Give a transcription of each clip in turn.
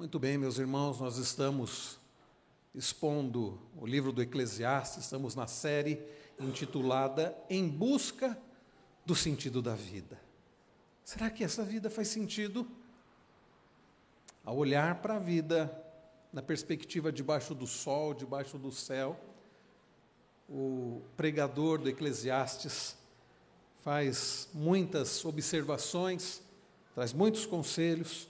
Muito bem, meus irmãos, nós estamos expondo o livro do Eclesiastes, estamos na série intitulada Em Busca do Sentido da Vida. Será que essa vida faz sentido? Ao olhar para a vida na perspectiva debaixo do sol, debaixo do céu, o pregador do Eclesiastes faz muitas observações, traz muitos conselhos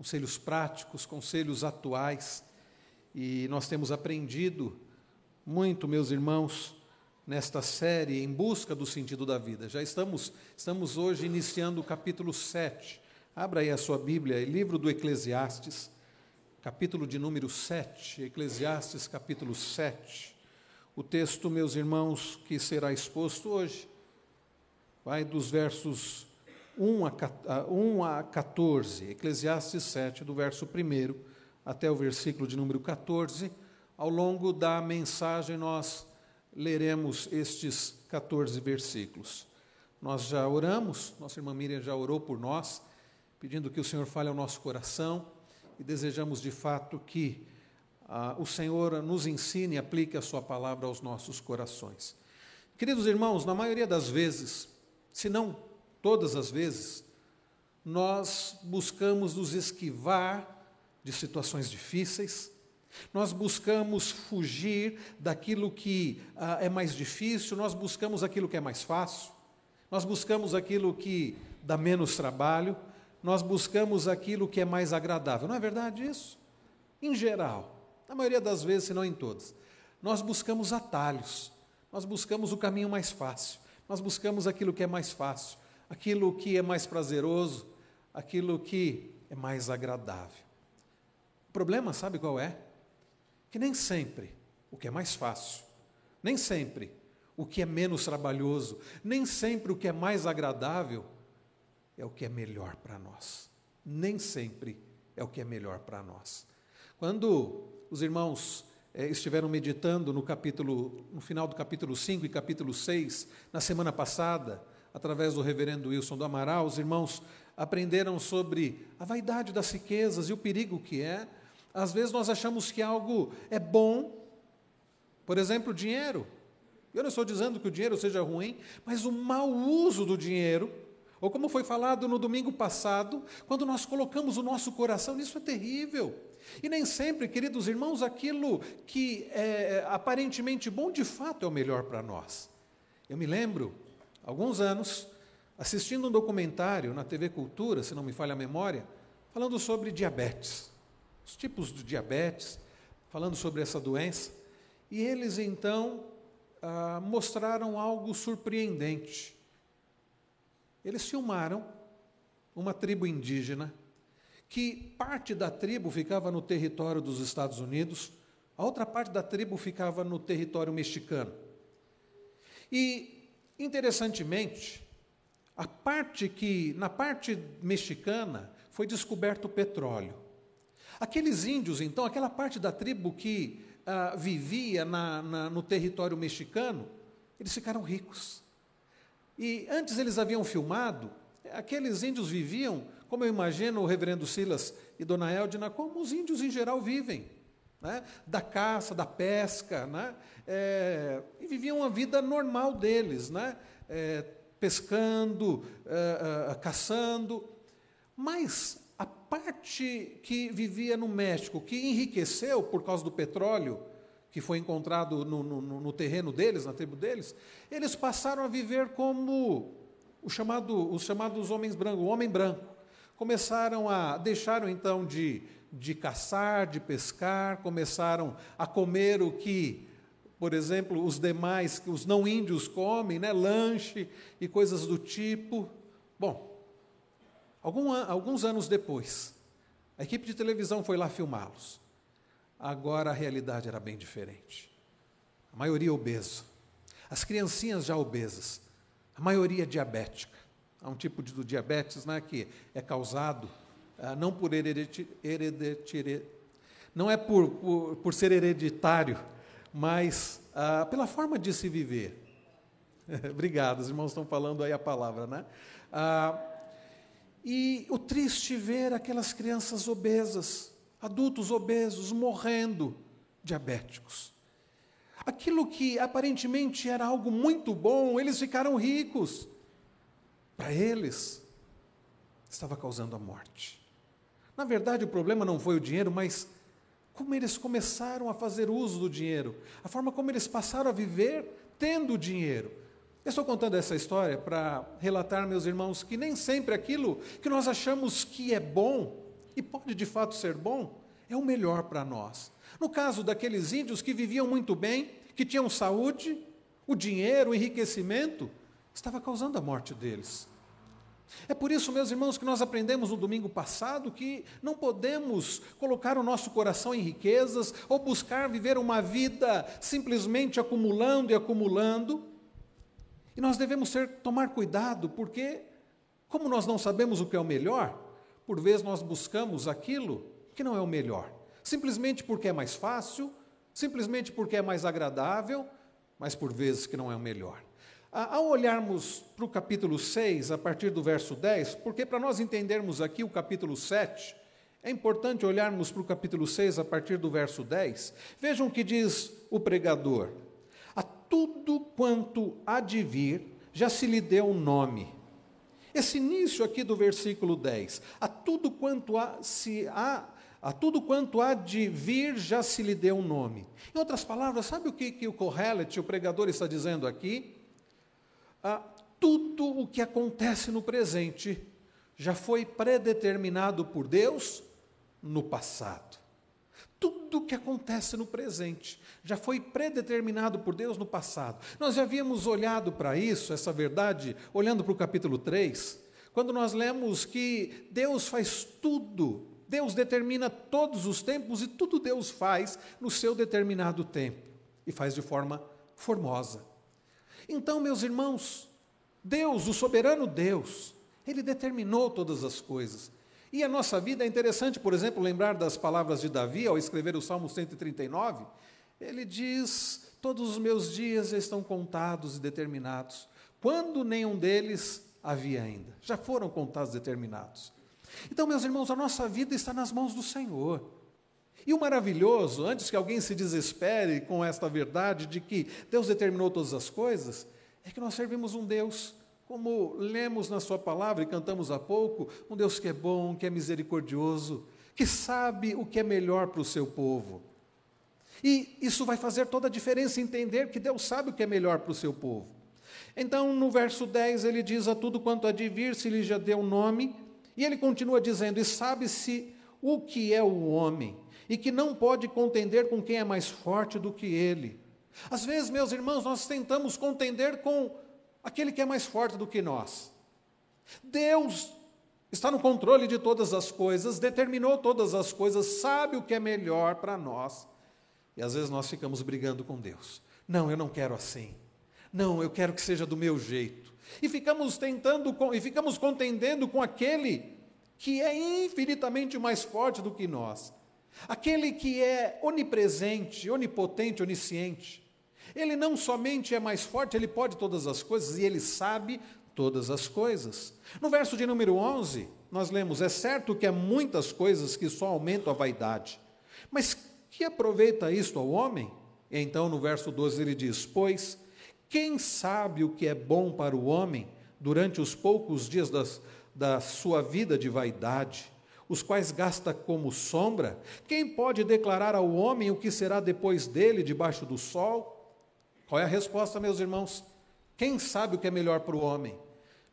conselhos práticos, conselhos atuais, e nós temos aprendido muito, meus irmãos, nesta série em busca do sentido da vida. Já estamos, estamos hoje iniciando o capítulo 7. Abra aí a sua Bíblia, livro do Eclesiastes, capítulo de número 7, Eclesiastes capítulo 7. O texto, meus irmãos, que será exposto hoje, vai dos versos 1 a, 1 a 14, Eclesiastes 7, do verso 1 até o versículo de número 14. Ao longo da mensagem, nós leremos estes 14 versículos. Nós já oramos, nossa irmã Miriam já orou por nós, pedindo que o Senhor fale ao nosso coração e desejamos de fato que ah, o Senhor nos ensine e aplique a Sua palavra aos nossos corações. Queridos irmãos, na maioria das vezes, se não todas as vezes, nós buscamos nos esquivar de situações difíceis, nós buscamos fugir daquilo que ah, é mais difícil, nós buscamos aquilo que é mais fácil, nós buscamos aquilo que dá menos trabalho, nós buscamos aquilo que é mais agradável. Não é verdade isso? Em geral, na maioria das vezes, se não em todas, nós buscamos atalhos, nós buscamos o caminho mais fácil, nós buscamos aquilo que é mais fácil aquilo que é mais prazeroso, aquilo que é mais agradável. O problema, sabe qual é? Que nem sempre o que é mais fácil, nem sempre o que é menos trabalhoso, nem sempre o que é mais agradável é o que é melhor para nós. Nem sempre é o que é melhor para nós. Quando os irmãos eh, estiveram meditando no capítulo, no final do capítulo 5 e capítulo 6, na semana passada, através do reverendo Wilson do Amaral, os irmãos aprenderam sobre a vaidade das riquezas e o perigo que é. Às vezes nós achamos que algo é bom, por exemplo, dinheiro. Eu não estou dizendo que o dinheiro seja ruim, mas o mau uso do dinheiro, ou como foi falado no domingo passado, quando nós colocamos o nosso coração, isso é terrível. E nem sempre, queridos irmãos, aquilo que é aparentemente bom, de fato é o melhor para nós. Eu me lembro alguns anos, assistindo um documentário na TV Cultura, se não me falha a memória, falando sobre diabetes, os tipos de diabetes, falando sobre essa doença, e eles então ah, mostraram algo surpreendente. Eles filmaram uma tribo indígena, que parte da tribo ficava no território dos Estados Unidos, a outra parte da tribo ficava no território mexicano. E Interessantemente, a parte que na parte mexicana foi descoberto o petróleo. Aqueles índios, então, aquela parte da tribo que ah, vivia na, na, no território mexicano, eles ficaram ricos. E antes eles haviam filmado, aqueles índios viviam, como eu imagino o reverendo Silas e Dona Eldina, como os índios em geral vivem né? da caça, da pesca, né? É, e viviam uma vida normal deles, né? É, pescando, é, caçando. Mas a parte que vivia no México, que enriqueceu por causa do petróleo, que foi encontrado no, no, no terreno deles, na tribo deles, eles passaram a viver como chamado, os chamados homens brancos, o homem branco. Começaram a, deixaram então de de caçar, de pescar, começaram a comer o que, por exemplo, os demais, os não índios comem, né? lanche e coisas do tipo. Bom, algum, alguns anos depois, a equipe de televisão foi lá filmá-los. Agora a realidade era bem diferente. A maioria obeso. As criancinhas já obesas. A maioria diabética. Há um tipo de diabetes né, que é causado não por hereditário, não é por, por, por, ser hereditário, mas ah, pela forma de se viver. Obrigado, os irmãos estão falando aí a palavra, né? Ah, e o triste ver aquelas crianças obesas, adultos obesos morrendo, diabéticos. Aquilo que aparentemente era algo muito bom, eles ficaram ricos. Para eles, estava causando a morte. Na verdade, o problema não foi o dinheiro, mas como eles começaram a fazer uso do dinheiro, a forma como eles passaram a viver tendo dinheiro. Eu estou contando essa história para relatar, meus irmãos, que nem sempre aquilo que nós achamos que é bom, e pode de fato ser bom, é o melhor para nós. No caso daqueles índios que viviam muito bem, que tinham saúde, o dinheiro, o enriquecimento, estava causando a morte deles. É por isso, meus irmãos, que nós aprendemos no domingo passado que não podemos colocar o nosso coração em riquezas ou buscar viver uma vida simplesmente acumulando e acumulando. E nós devemos tomar cuidado, porque, como nós não sabemos o que é o melhor, por vezes nós buscamos aquilo que não é o melhor, simplesmente porque é mais fácil, simplesmente porque é mais agradável, mas por vezes que não é o melhor. Ao olharmos para o capítulo 6, a partir do verso 10, porque para nós entendermos aqui o capítulo 7, é importante olharmos para o capítulo 6, a partir do verso 10. Vejam o que diz o pregador: A tudo quanto há de vir, já se lhe deu um nome. Esse início aqui do versículo 10, a tudo quanto há, se há, a tudo quanto há de vir já se lhe deu um nome. Em outras palavras, sabe o que, que o Kohelet, o pregador, está dizendo aqui? Ah, tudo o que acontece no presente já foi predeterminado por Deus no passado. Tudo o que acontece no presente já foi predeterminado por Deus no passado. Nós já havíamos olhado para isso, essa verdade, olhando para o capítulo 3, quando nós lemos que Deus faz tudo, Deus determina todos os tempos e tudo Deus faz no seu determinado tempo e faz de forma formosa. Então, meus irmãos, Deus, o soberano Deus, ele determinou todas as coisas. E a nossa vida é interessante, por exemplo, lembrar das palavras de Davi ao escrever o Salmo 139. Ele diz: Todos os meus dias estão contados e determinados, quando nenhum deles havia ainda. Já foram contados e determinados. Então, meus irmãos, a nossa vida está nas mãos do Senhor. E o maravilhoso, antes que alguém se desespere com esta verdade de que Deus determinou todas as coisas, é que nós servimos um Deus, como lemos na Sua palavra e cantamos há pouco, um Deus que é bom, que é misericordioso, que sabe o que é melhor para o seu povo. E isso vai fazer toda a diferença entender que Deus sabe o que é melhor para o seu povo. Então, no verso 10, ele diz: A tudo quanto há de vir, se lhe já deu nome, e ele continua dizendo: E sabe-se o que é o homem e que não pode contender com quem é mais forte do que ele. Às vezes, meus irmãos, nós tentamos contender com aquele que é mais forte do que nós. Deus está no controle de todas as coisas, determinou todas as coisas, sabe o que é melhor para nós. E às vezes nós ficamos brigando com Deus. Não, eu não quero assim. Não, eu quero que seja do meu jeito. E ficamos tentando e ficamos contendendo com aquele que é infinitamente mais forte do que nós. Aquele que é onipresente, onipotente, onisciente. Ele não somente é mais forte, ele pode todas as coisas e ele sabe todas as coisas. No verso de número 11, nós lemos: É certo que há muitas coisas que só aumentam a vaidade, mas que aproveita isto ao homem? E então no verso 12 ele diz: Pois quem sabe o que é bom para o homem durante os poucos dias das, da sua vida de vaidade? Os quais gasta como sombra, quem pode declarar ao homem o que será depois dele debaixo do sol? Qual é a resposta, meus irmãos? Quem sabe o que é melhor para o homem?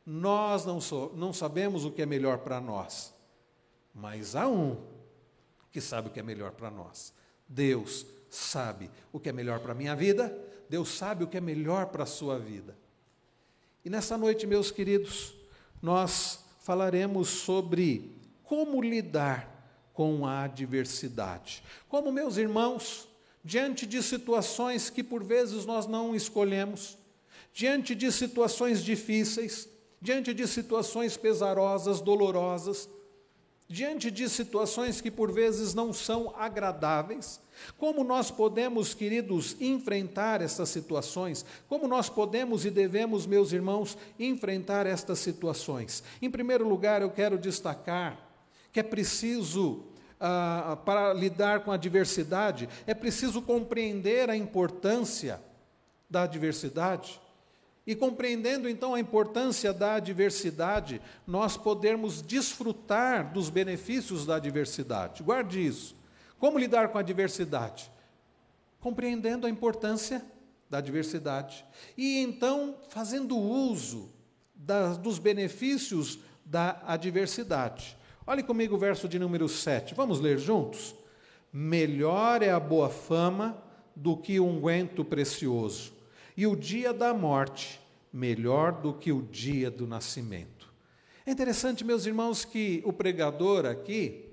Nós não, so, não sabemos o que é melhor para nós, mas há um que sabe o que é melhor para nós. Deus sabe o que é melhor para a minha vida, Deus sabe o que é melhor para a sua vida. E nessa noite, meus queridos, nós falaremos sobre como lidar com a adversidade. Como meus irmãos, diante de situações que por vezes nós não escolhemos, diante de situações difíceis, diante de situações pesarosas, dolorosas, diante de situações que por vezes não são agradáveis, como nós podemos, queridos, enfrentar essas situações? Como nós podemos e devemos, meus irmãos, enfrentar estas situações? Em primeiro lugar, eu quero destacar que é preciso ah, para lidar com a diversidade, é preciso compreender a importância da diversidade. E compreendendo então a importância da diversidade, nós podermos desfrutar dos benefícios da diversidade. Guarde isso. Como lidar com a diversidade? Compreendendo a importância da diversidade. E então fazendo uso dos benefícios da adversidade. Olhe comigo o verso de número 7. Vamos ler juntos? Melhor é a boa fama do que o unguento precioso e o dia da morte melhor do que o dia do nascimento. É interessante, meus irmãos, que o pregador aqui,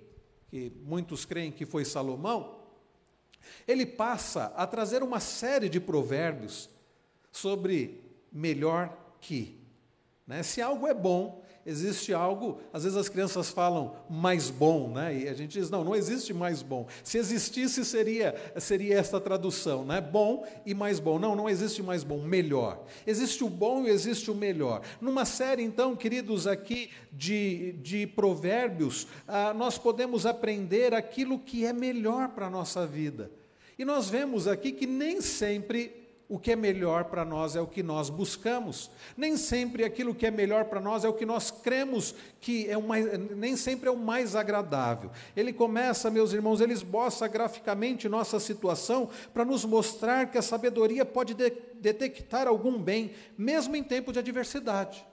que muitos creem que foi Salomão, ele passa a trazer uma série de provérbios sobre melhor que. Né? Se algo é bom, existe algo, às vezes as crianças falam mais bom, né? E a gente diz, não, não existe mais bom. Se existisse, seria, seria esta tradução, né? Bom e mais bom. Não, não existe mais bom, melhor. Existe o bom e existe o melhor. Numa série, então, queridos, aqui de, de provérbios, ah, nós podemos aprender aquilo que é melhor para a nossa vida. E nós vemos aqui que nem sempre o que é melhor para nós é o que nós buscamos. Nem sempre aquilo que é melhor para nós é o que nós cremos que é o mais, nem sempre é o mais agradável. Ele começa, meus irmãos, ele esboça graficamente nossa situação para nos mostrar que a sabedoria pode de, detectar algum bem, mesmo em tempo de adversidade.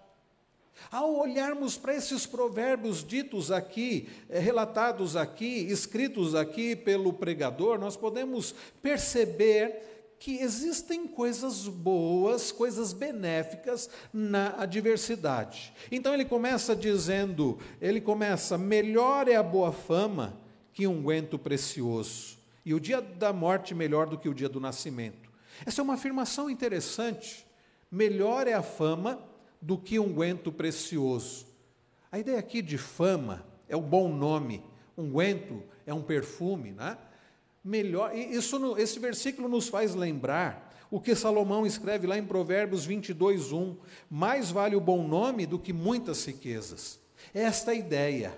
Ao olharmos para esses provérbios ditos aqui, eh, relatados aqui, escritos aqui pelo pregador, nós podemos perceber que existem coisas boas, coisas benéficas na adversidade. Então ele começa dizendo, ele começa, melhor é a boa fama que um unguento precioso, e o dia da morte melhor do que o dia do nascimento. Essa é uma afirmação interessante. Melhor é a fama do que um unguento precioso. A ideia aqui de fama é o bom nome, unguento é um perfume, né? Melhor. Isso, esse versículo nos faz lembrar o que Salomão escreve lá em Provérbios 22, 1. Mais vale o bom nome do que muitas riquezas. Esta é ideia.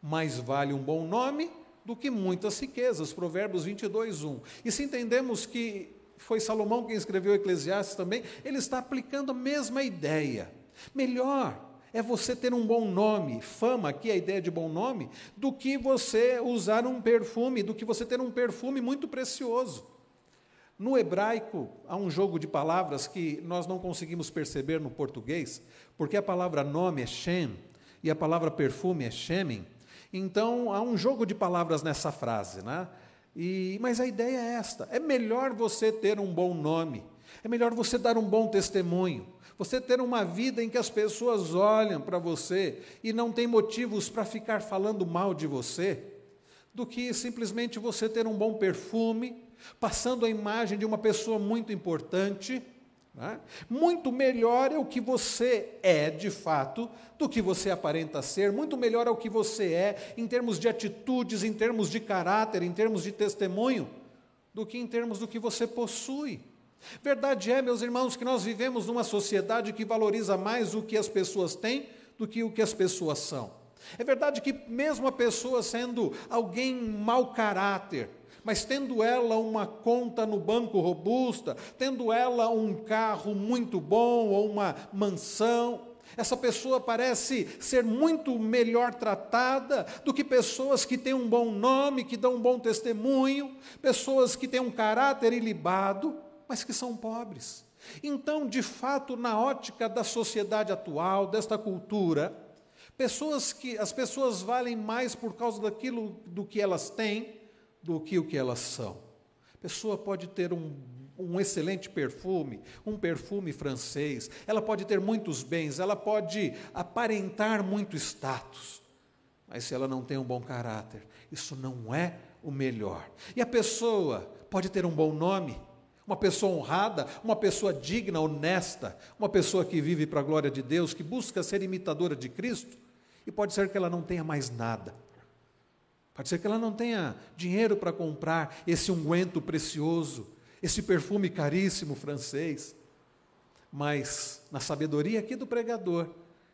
Mais vale um bom nome do que muitas riquezas. Provérbios 22, 1. E se entendemos que foi Salomão quem escreveu Eclesiastes também, ele está aplicando a mesma ideia. Melhor é você ter um bom nome, fama, aqui é a ideia de bom nome, do que você usar um perfume, do que você ter um perfume muito precioso. No hebraico, há um jogo de palavras que nós não conseguimos perceber no português, porque a palavra nome é Shem e a palavra perfume é Shemin. Então, há um jogo de palavras nessa frase, né? E, mas a ideia é esta: é melhor você ter um bom nome, é melhor você dar um bom testemunho, você ter uma vida em que as pessoas olham para você e não tem motivos para ficar falando mal de você, do que simplesmente você ter um bom perfume, passando a imagem de uma pessoa muito importante. Né? Muito melhor é o que você é de fato do que você aparenta ser, muito melhor é o que você é em termos de atitudes, em termos de caráter, em termos de testemunho, do que em termos do que você possui. Verdade é, meus irmãos, que nós vivemos numa sociedade que valoriza mais o que as pessoas têm do que o que as pessoas são. É verdade que, mesmo a pessoa sendo alguém mau caráter, mas tendo ela uma conta no banco robusta, tendo ela um carro muito bom ou uma mansão, essa pessoa parece ser muito melhor tratada do que pessoas que têm um bom nome, que dão um bom testemunho, pessoas que têm um caráter ilibado mas que são pobres. Então, de fato, na ótica da sociedade atual, desta cultura, pessoas que as pessoas valem mais por causa daquilo do que elas têm do que o que elas são. A pessoa pode ter um, um excelente perfume, um perfume francês, ela pode ter muitos bens, ela pode aparentar muito status, mas se ela não tem um bom caráter, isso não é o melhor. E a pessoa pode ter um bom nome, uma pessoa honrada, uma pessoa digna, honesta, uma pessoa que vive para a glória de Deus, que busca ser imitadora de Cristo, e pode ser que ela não tenha mais nada. Pode ser que ela não tenha dinheiro para comprar esse unguento precioso, esse perfume caríssimo francês. Mas, na sabedoria aqui do pregador,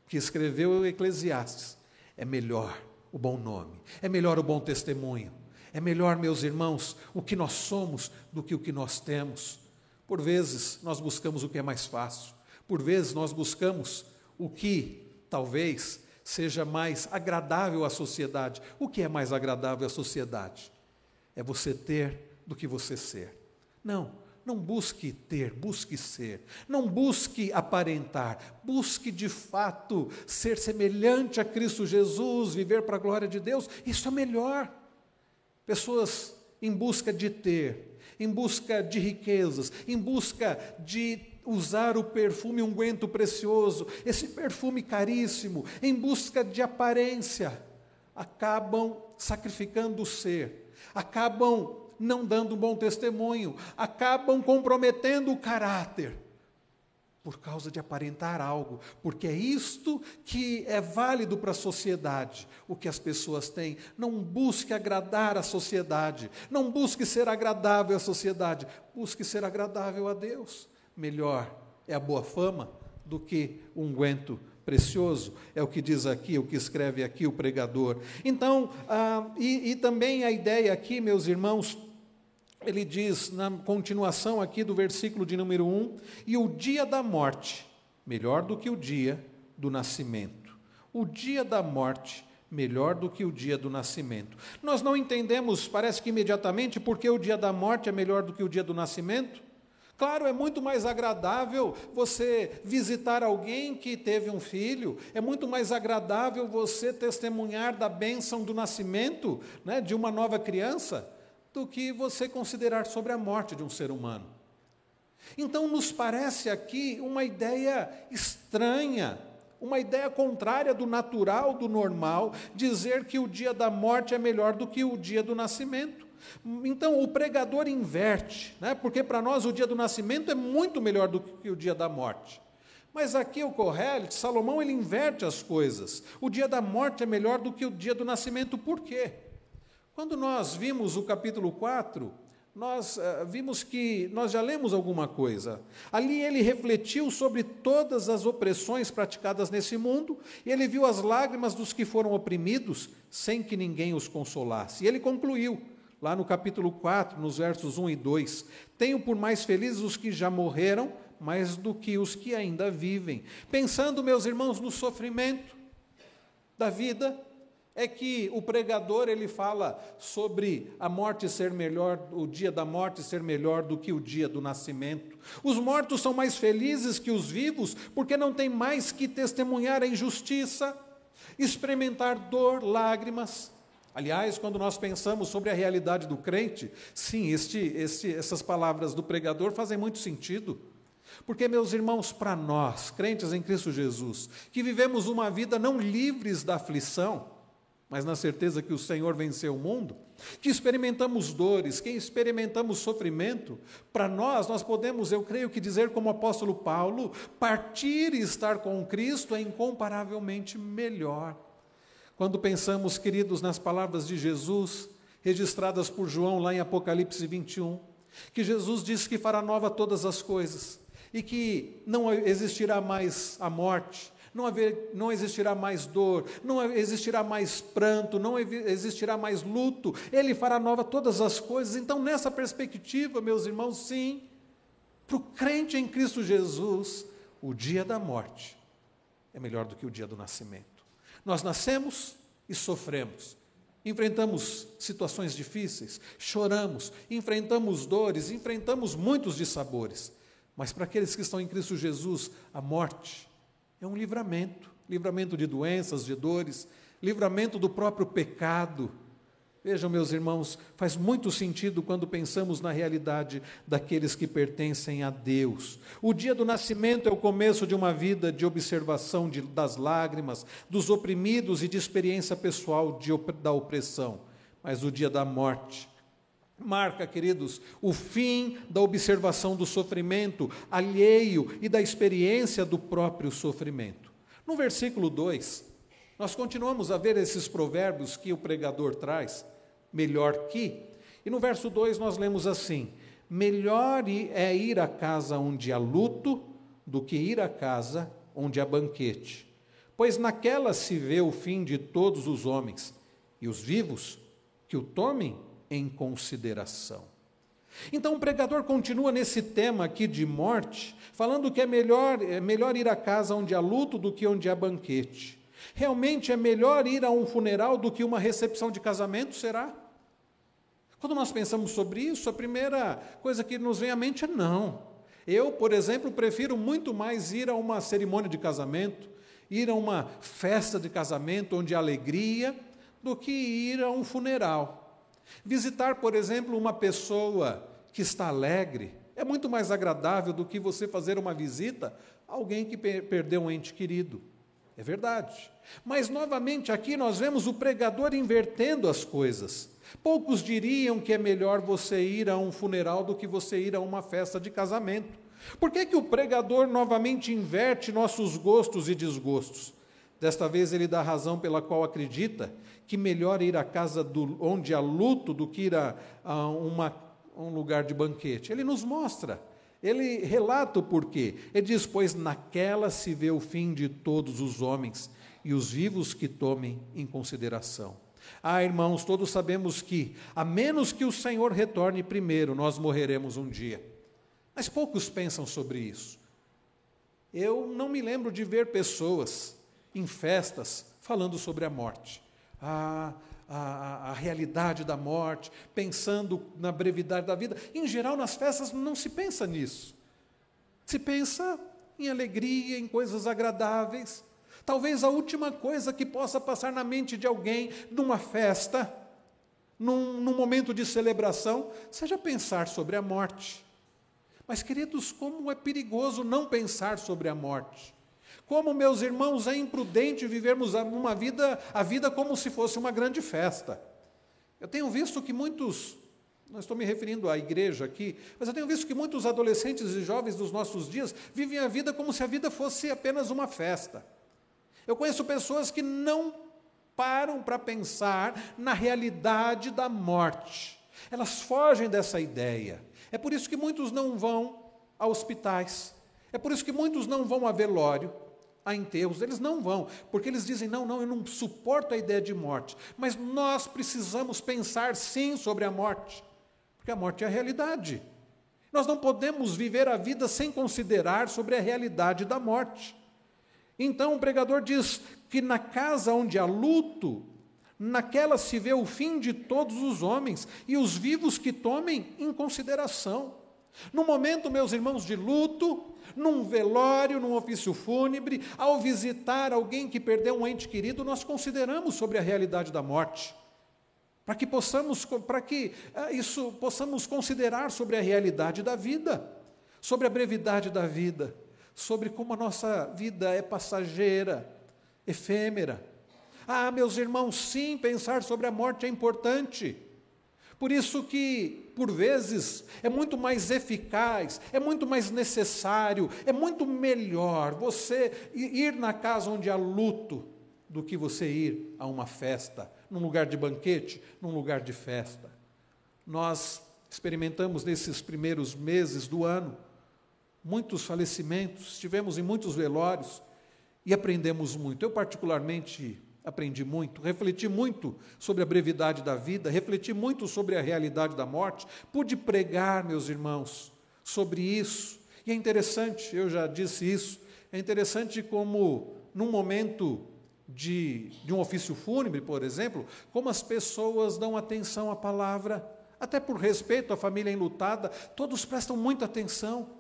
que escreveu o Eclesiastes, é melhor o bom nome, é melhor o bom testemunho, é melhor, meus irmãos, o que nós somos do que o que nós temos. Por vezes nós buscamos o que é mais fácil, por vezes nós buscamos o que talvez seja mais agradável à sociedade. O que é mais agradável à sociedade? É você ter do que você ser. Não, não busque ter, busque ser. Não busque aparentar, busque de fato ser semelhante a Cristo Jesus, viver para a glória de Deus. Isso é melhor. Pessoas em busca de ter, em busca de riquezas, em busca de usar o perfume unguento precioso, esse perfume caríssimo, em busca de aparência, acabam sacrificando o ser, acabam não dando um bom testemunho, acabam comprometendo o caráter por causa de aparentar algo, porque é isto que é válido para a sociedade, o que as pessoas têm. Não busque agradar a sociedade, não busque ser agradável à sociedade, busque ser agradável a Deus. Melhor é a boa fama do que um unguento precioso, é o que diz aqui, o que escreve aqui o pregador. Então, ah, e, e também a ideia aqui, meus irmãos, ele diz na continuação aqui do versículo de número 1: e o dia da morte, melhor do que o dia do nascimento. O dia da morte, melhor do que o dia do nascimento. Nós não entendemos, parece que imediatamente, porque o dia da morte é melhor do que o dia do nascimento. Claro, é muito mais agradável você visitar alguém que teve um filho, é muito mais agradável você testemunhar da bênção do nascimento né, de uma nova criança do que você considerar sobre a morte de um ser humano. Então, nos parece aqui uma ideia estranha, uma ideia contrária do natural, do normal, dizer que o dia da morte é melhor do que o dia do nascimento. Então, o pregador inverte, né? porque para nós o dia do nascimento é muito melhor do que o dia da morte. Mas aqui o Correlit, Salomão, ele inverte as coisas. O dia da morte é melhor do que o dia do nascimento, por quê? Quando nós vimos o capítulo 4, nós uh, vimos que nós já lemos alguma coisa. Ali ele refletiu sobre todas as opressões praticadas nesse mundo, e ele viu as lágrimas dos que foram oprimidos, sem que ninguém os consolasse. E ele concluiu, lá no capítulo 4, nos versos 1 e 2: Tenho por mais felizes os que já morreram, mais do que os que ainda vivem. Pensando, meus irmãos, no sofrimento da vida, é que o pregador ele fala sobre a morte ser melhor, o dia da morte ser melhor do que o dia do nascimento. Os mortos são mais felizes que os vivos, porque não tem mais que testemunhar a injustiça, experimentar dor, lágrimas. Aliás, quando nós pensamos sobre a realidade do crente, sim, este, este, essas palavras do pregador fazem muito sentido. Porque, meus irmãos, para nós, crentes em Cristo Jesus, que vivemos uma vida não livres da aflição, mas na certeza que o Senhor venceu o mundo, que experimentamos dores, que experimentamos sofrimento, para nós, nós podemos, eu creio que dizer como o apóstolo Paulo, partir e estar com Cristo é incomparavelmente melhor. Quando pensamos, queridos, nas palavras de Jesus, registradas por João lá em Apocalipse 21, que Jesus disse que fará nova todas as coisas e que não existirá mais a morte, não, haver, não existirá mais dor, não existirá mais pranto, não existirá mais luto, Ele fará nova todas as coisas. Então, nessa perspectiva, meus irmãos, sim, para o crente em Cristo Jesus, o dia da morte é melhor do que o dia do nascimento. Nós nascemos e sofremos, enfrentamos situações difíceis, choramos, enfrentamos dores, enfrentamos muitos dissabores, mas para aqueles que estão em Cristo Jesus, a morte é um livramento livramento de doenças, de dores, livramento do próprio pecado. Vejam, meus irmãos, faz muito sentido quando pensamos na realidade daqueles que pertencem a Deus. O dia do nascimento é o começo de uma vida de observação de, das lágrimas, dos oprimidos e de experiência pessoal de, da opressão. Mas o dia da morte marca, queridos, o fim da observação do sofrimento alheio e da experiência do próprio sofrimento. No versículo 2, nós continuamos a ver esses provérbios que o pregador traz, melhor que, e no verso 2 nós lemos assim: melhor é ir à casa onde há luto do que ir à casa onde há banquete, pois naquela se vê o fim de todos os homens, e os vivos que o tomem em consideração. Então o pregador continua nesse tema aqui de morte, falando que é melhor, é melhor ir a casa onde há luto do que onde há banquete. Realmente é melhor ir a um funeral do que uma recepção de casamento, será? Quando nós pensamos sobre isso, a primeira coisa que nos vem à mente é não. Eu, por exemplo, prefiro muito mais ir a uma cerimônia de casamento, ir a uma festa de casamento onde há alegria, do que ir a um funeral. Visitar, por exemplo, uma pessoa que está alegre é muito mais agradável do que você fazer uma visita a alguém que perdeu um ente querido. É verdade. Mas, novamente, aqui nós vemos o pregador invertendo as coisas. Poucos diriam que é melhor você ir a um funeral do que você ir a uma festa de casamento. Por que, que o pregador novamente inverte nossos gostos e desgostos? Desta vez ele dá a razão pela qual acredita que melhor ir à casa do, onde há luto do que ir a, a uma, um lugar de banquete. Ele nos mostra, ele relata o porquê. Ele diz: Pois naquela se vê o fim de todos os homens e os vivos que tomem em consideração. Ah, irmãos, todos sabemos que, a menos que o Senhor retorne primeiro, nós morreremos um dia. Mas poucos pensam sobre isso. Eu não me lembro de ver pessoas em festas falando sobre a morte a, a, a, realidade da morte, pensando na brevidade da vida. Em geral, nas festas não se pensa nisso. Se pensa em alegria, em coisas agradáveis. Talvez a última coisa que possa passar na mente de alguém numa festa, num, num momento de celebração, seja pensar sobre a morte. Mas, queridos, como é perigoso não pensar sobre a morte. Como, meus irmãos, é imprudente vivermos uma vida, a vida como se fosse uma grande festa. Eu tenho visto que muitos, não estou me referindo à igreja aqui, mas eu tenho visto que muitos adolescentes e jovens dos nossos dias vivem a vida como se a vida fosse apenas uma festa. Eu conheço pessoas que não param para pensar na realidade da morte. Elas fogem dessa ideia. É por isso que muitos não vão a hospitais. É por isso que muitos não vão a velório a enterros, eles não vão, porque eles dizem: não, não, eu não suporto a ideia de morte. Mas nós precisamos pensar sim sobre a morte, porque a morte é a realidade. Nós não podemos viver a vida sem considerar sobre a realidade da morte. Então o pregador diz que na casa onde há luto, naquela se vê o fim de todos os homens e os vivos que tomem em consideração. No momento, meus irmãos, de luto, num velório, num ofício fúnebre, ao visitar alguém que perdeu um ente querido, nós consideramos sobre a realidade da morte. Para que possamos, para que ah, isso possamos considerar sobre a realidade da vida, sobre a brevidade da vida, sobre como a nossa vida é passageira, efêmera. Ah, meus irmãos, sim, pensar sobre a morte é importante. Por isso que, por vezes, é muito mais eficaz, é muito mais necessário, é muito melhor você ir na casa onde há luto do que você ir a uma festa, num lugar de banquete, num lugar de festa. Nós experimentamos nesses primeiros meses do ano muitos falecimentos, estivemos em muitos velórios e aprendemos muito. Eu, particularmente, aprendi muito, refleti muito sobre a brevidade da vida, refleti muito sobre a realidade da morte, pude pregar, meus irmãos, sobre isso. E é interessante, eu já disse isso, é interessante como, num momento de, de um ofício fúnebre, por exemplo, como as pessoas dão atenção à palavra, até por respeito à família enlutada, todos prestam muita atenção.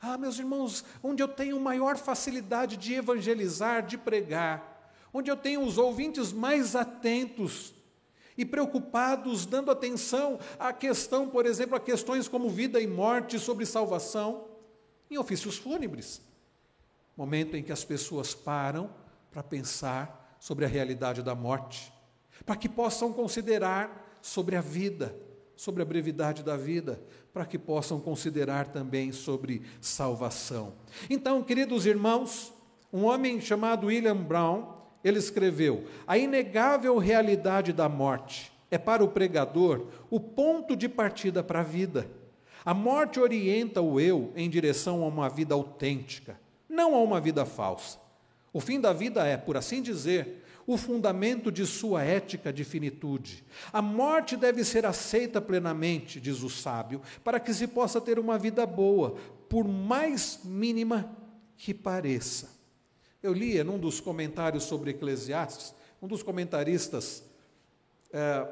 Ah, meus irmãos, onde eu tenho maior facilidade de evangelizar, de pregar, onde eu tenho os ouvintes mais atentos e preocupados, dando atenção à questão, por exemplo, a questões como vida e morte, sobre salvação, em ofícios fúnebres. Momento em que as pessoas param para pensar sobre a realidade da morte, para que possam considerar sobre a vida, sobre a brevidade da vida, para que possam considerar também sobre salvação. Então, queridos irmãos, um homem chamado William Brown, ele escreveu: A inegável realidade da morte é para o pregador o ponto de partida para a vida. A morte orienta o eu em direção a uma vida autêntica, não a uma vida falsa. O fim da vida é, por assim dizer, o fundamento de sua ética de finitude. A morte deve ser aceita plenamente, diz o sábio, para que se possa ter uma vida boa, por mais mínima que pareça. Eu li num dos comentários sobre Eclesiastes, um dos comentaristas é,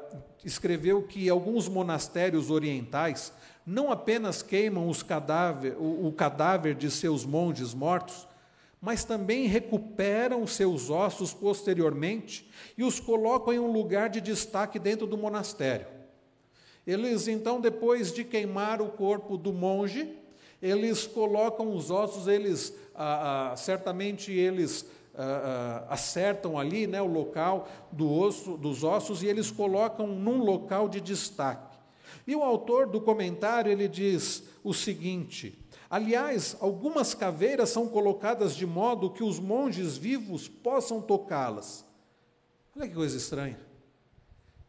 escreveu que alguns monastérios orientais não apenas queimam cadáver, o, o cadáver de seus monges mortos, mas também recuperam seus ossos posteriormente e os colocam em um lugar de destaque dentro do monastério. Eles, então, depois de queimar o corpo do monge, eles colocam os ossos, eles, ah, ah, certamente eles ah, acertam ali né, o local do osso, dos ossos e eles colocam num local de destaque. E o autor do comentário, ele diz o seguinte, Aliás, algumas caveiras são colocadas de modo que os monges vivos possam tocá-las. Olha que coisa estranha.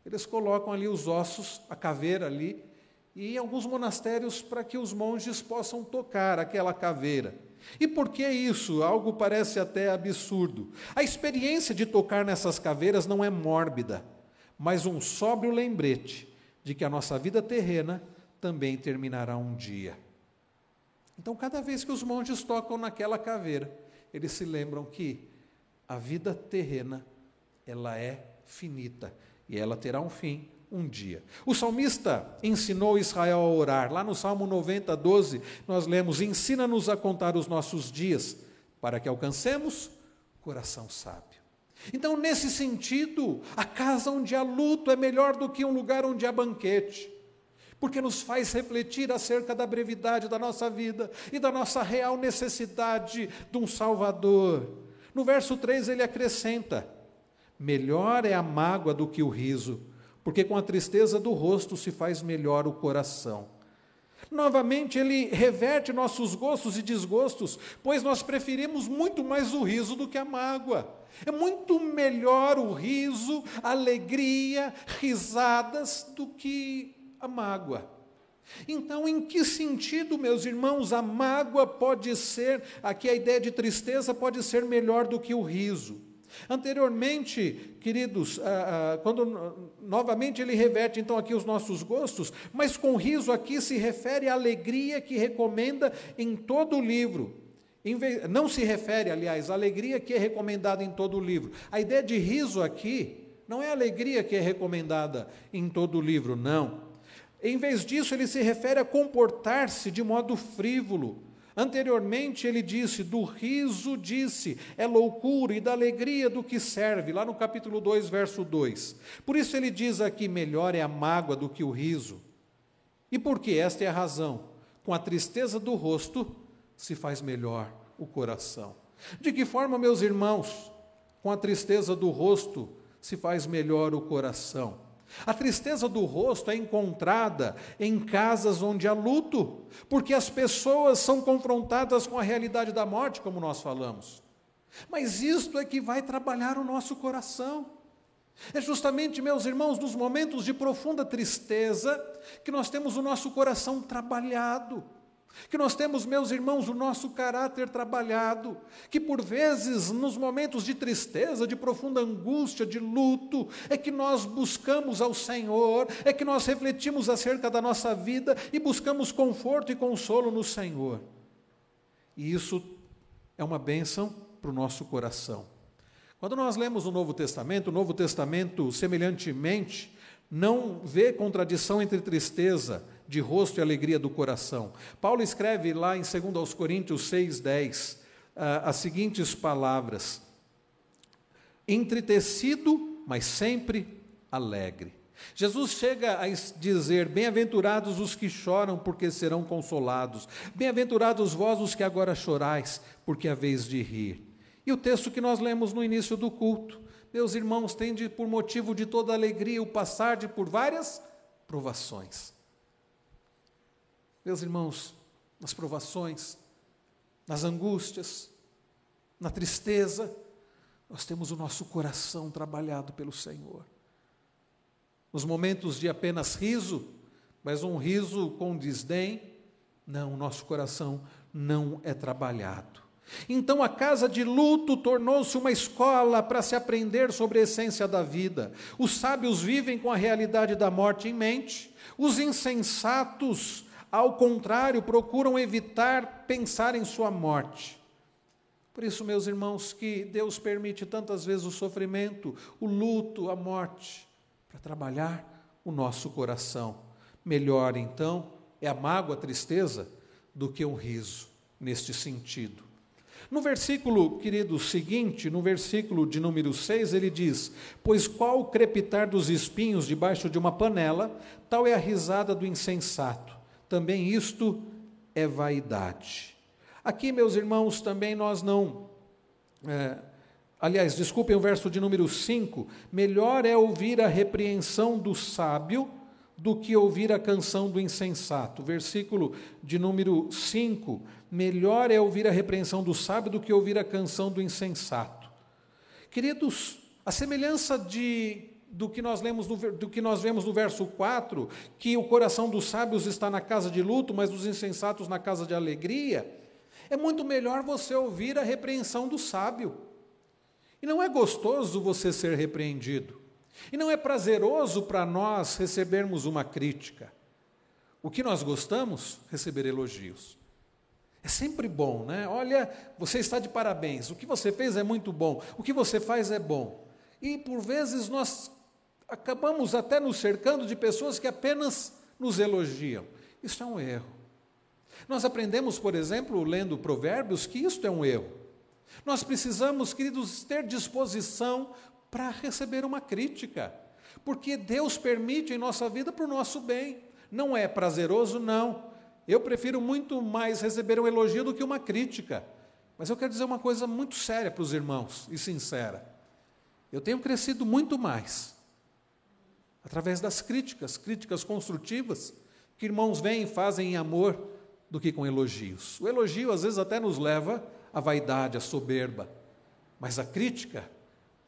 Eles colocam ali os ossos, a caveira ali, e em alguns monastérios para que os monges possam tocar aquela caveira. E por que isso? Algo parece até absurdo. A experiência de tocar nessas caveiras não é mórbida, mas um sóbrio lembrete de que a nossa vida terrena também terminará um dia. Então, cada vez que os monges tocam naquela caveira, eles se lembram que a vida terrena, ela é finita e ela terá um fim um dia. O salmista ensinou Israel a orar. Lá no Salmo 90, 12, nós lemos: Ensina-nos a contar os nossos dias, para que alcancemos coração sábio. Então, nesse sentido, a casa onde há luto é melhor do que um lugar onde há banquete porque nos faz refletir acerca da brevidade da nossa vida e da nossa real necessidade de um Salvador. No verso 3 ele acrescenta: Melhor é a mágoa do que o riso, porque com a tristeza do rosto se faz melhor o coração. Novamente, ele reverte nossos gostos e desgostos, pois nós preferimos muito mais o riso do que a mágoa. É muito melhor o riso, alegria, risadas, do que a mágoa. Então, em que sentido, meus irmãos, a mágoa pode ser, aqui a ideia de tristeza pode ser melhor do que o riso? Anteriormente, queridos, ah, ah, quando novamente ele reverte então aqui os nossos gostos, mas com riso aqui se refere à alegria que recomenda em todo o livro. Não se refere, aliás, à alegria que é recomendada em todo o livro. A ideia de riso aqui não é a alegria que é recomendada em todo o livro, não. Em vez disso, ele se refere a comportar-se de modo frívolo. Anteriormente, ele disse: do riso disse, é loucura, e da alegria do que serve, lá no capítulo 2, verso 2. Por isso, ele diz aqui: melhor é a mágoa do que o riso. E por que? Esta é a razão. Com a tristeza do rosto se faz melhor o coração. De que forma, meus irmãos, com a tristeza do rosto se faz melhor o coração? A tristeza do rosto é encontrada em casas onde há luto, porque as pessoas são confrontadas com a realidade da morte, como nós falamos. Mas isto é que vai trabalhar o nosso coração. É justamente, meus irmãos, nos momentos de profunda tristeza que nós temos o nosso coração trabalhado que nós temos, meus irmãos, o nosso caráter trabalhado, que por vezes, nos momentos de tristeza, de profunda angústia, de luto, é que nós buscamos ao Senhor, é que nós refletimos acerca da nossa vida e buscamos conforto e consolo no Senhor. E isso é uma bênção para o nosso coração. Quando nós lemos o Novo Testamento, o Novo Testamento, semelhantemente, não vê contradição entre tristeza de rosto e alegria do coração. Paulo escreve lá em 2 Coríntios 6, 10, as seguintes palavras: entretecido, mas sempre alegre. Jesus chega a dizer: Bem-aventurados os que choram, porque serão consolados. Bem-aventurados vós os que agora chorais, porque é vez de rir. E o texto que nós lemos no início do culto: Meus irmãos, tende por motivo de toda alegria o passar de por várias provações. Meus irmãos, nas provações, nas angústias, na tristeza, nós temos o nosso coração trabalhado pelo Senhor. Nos momentos de apenas riso, mas um riso com desdém, não, o nosso coração não é trabalhado. Então a casa de luto tornou-se uma escola para se aprender sobre a essência da vida. Os sábios vivem com a realidade da morte em mente, os insensatos, ao contrário, procuram evitar pensar em sua morte. Por isso, meus irmãos, que Deus permite tantas vezes o sofrimento, o luto, a morte, para trabalhar o nosso coração. Melhor, então, é a mágoa, a tristeza, do que um riso, neste sentido. No versículo, querido, seguinte, no versículo de número 6, ele diz: Pois qual o crepitar dos espinhos debaixo de uma panela, tal é a risada do insensato. Também isto é vaidade. Aqui, meus irmãos, também nós não. É, aliás, desculpem o verso de número 5: melhor é ouvir a repreensão do sábio do que ouvir a canção do insensato. Versículo de número 5: Melhor é ouvir a repreensão do sábio do que ouvir a canção do insensato. Queridos, a semelhança de do que nós lemos no, do que nós vemos no verso 4, que o coração dos sábios está na casa de luto, mas dos insensatos na casa de alegria, é muito melhor você ouvir a repreensão do sábio. E não é gostoso você ser repreendido. E não é prazeroso para nós recebermos uma crítica. O que nós gostamos? Receber elogios. É sempre bom, né? Olha, você está de parabéns, o que você fez é muito bom, o que você faz é bom. E por vezes nós acabamos até nos cercando de pessoas que apenas nos elogiam. Isso é um erro. Nós aprendemos, por exemplo, lendo Provérbios, que isso é um erro. Nós precisamos, queridos, ter disposição para receber uma crítica, porque Deus permite em nossa vida para o nosso bem. Não é prazeroso, não. Eu prefiro muito mais receber um elogio do que uma crítica. Mas eu quero dizer uma coisa muito séria para os irmãos e sincera. Eu tenho crescido muito mais através das críticas, críticas construtivas, que irmãos vêm e fazem em amor, do que com elogios. O elogio às vezes até nos leva à vaidade, à soberba, mas a crítica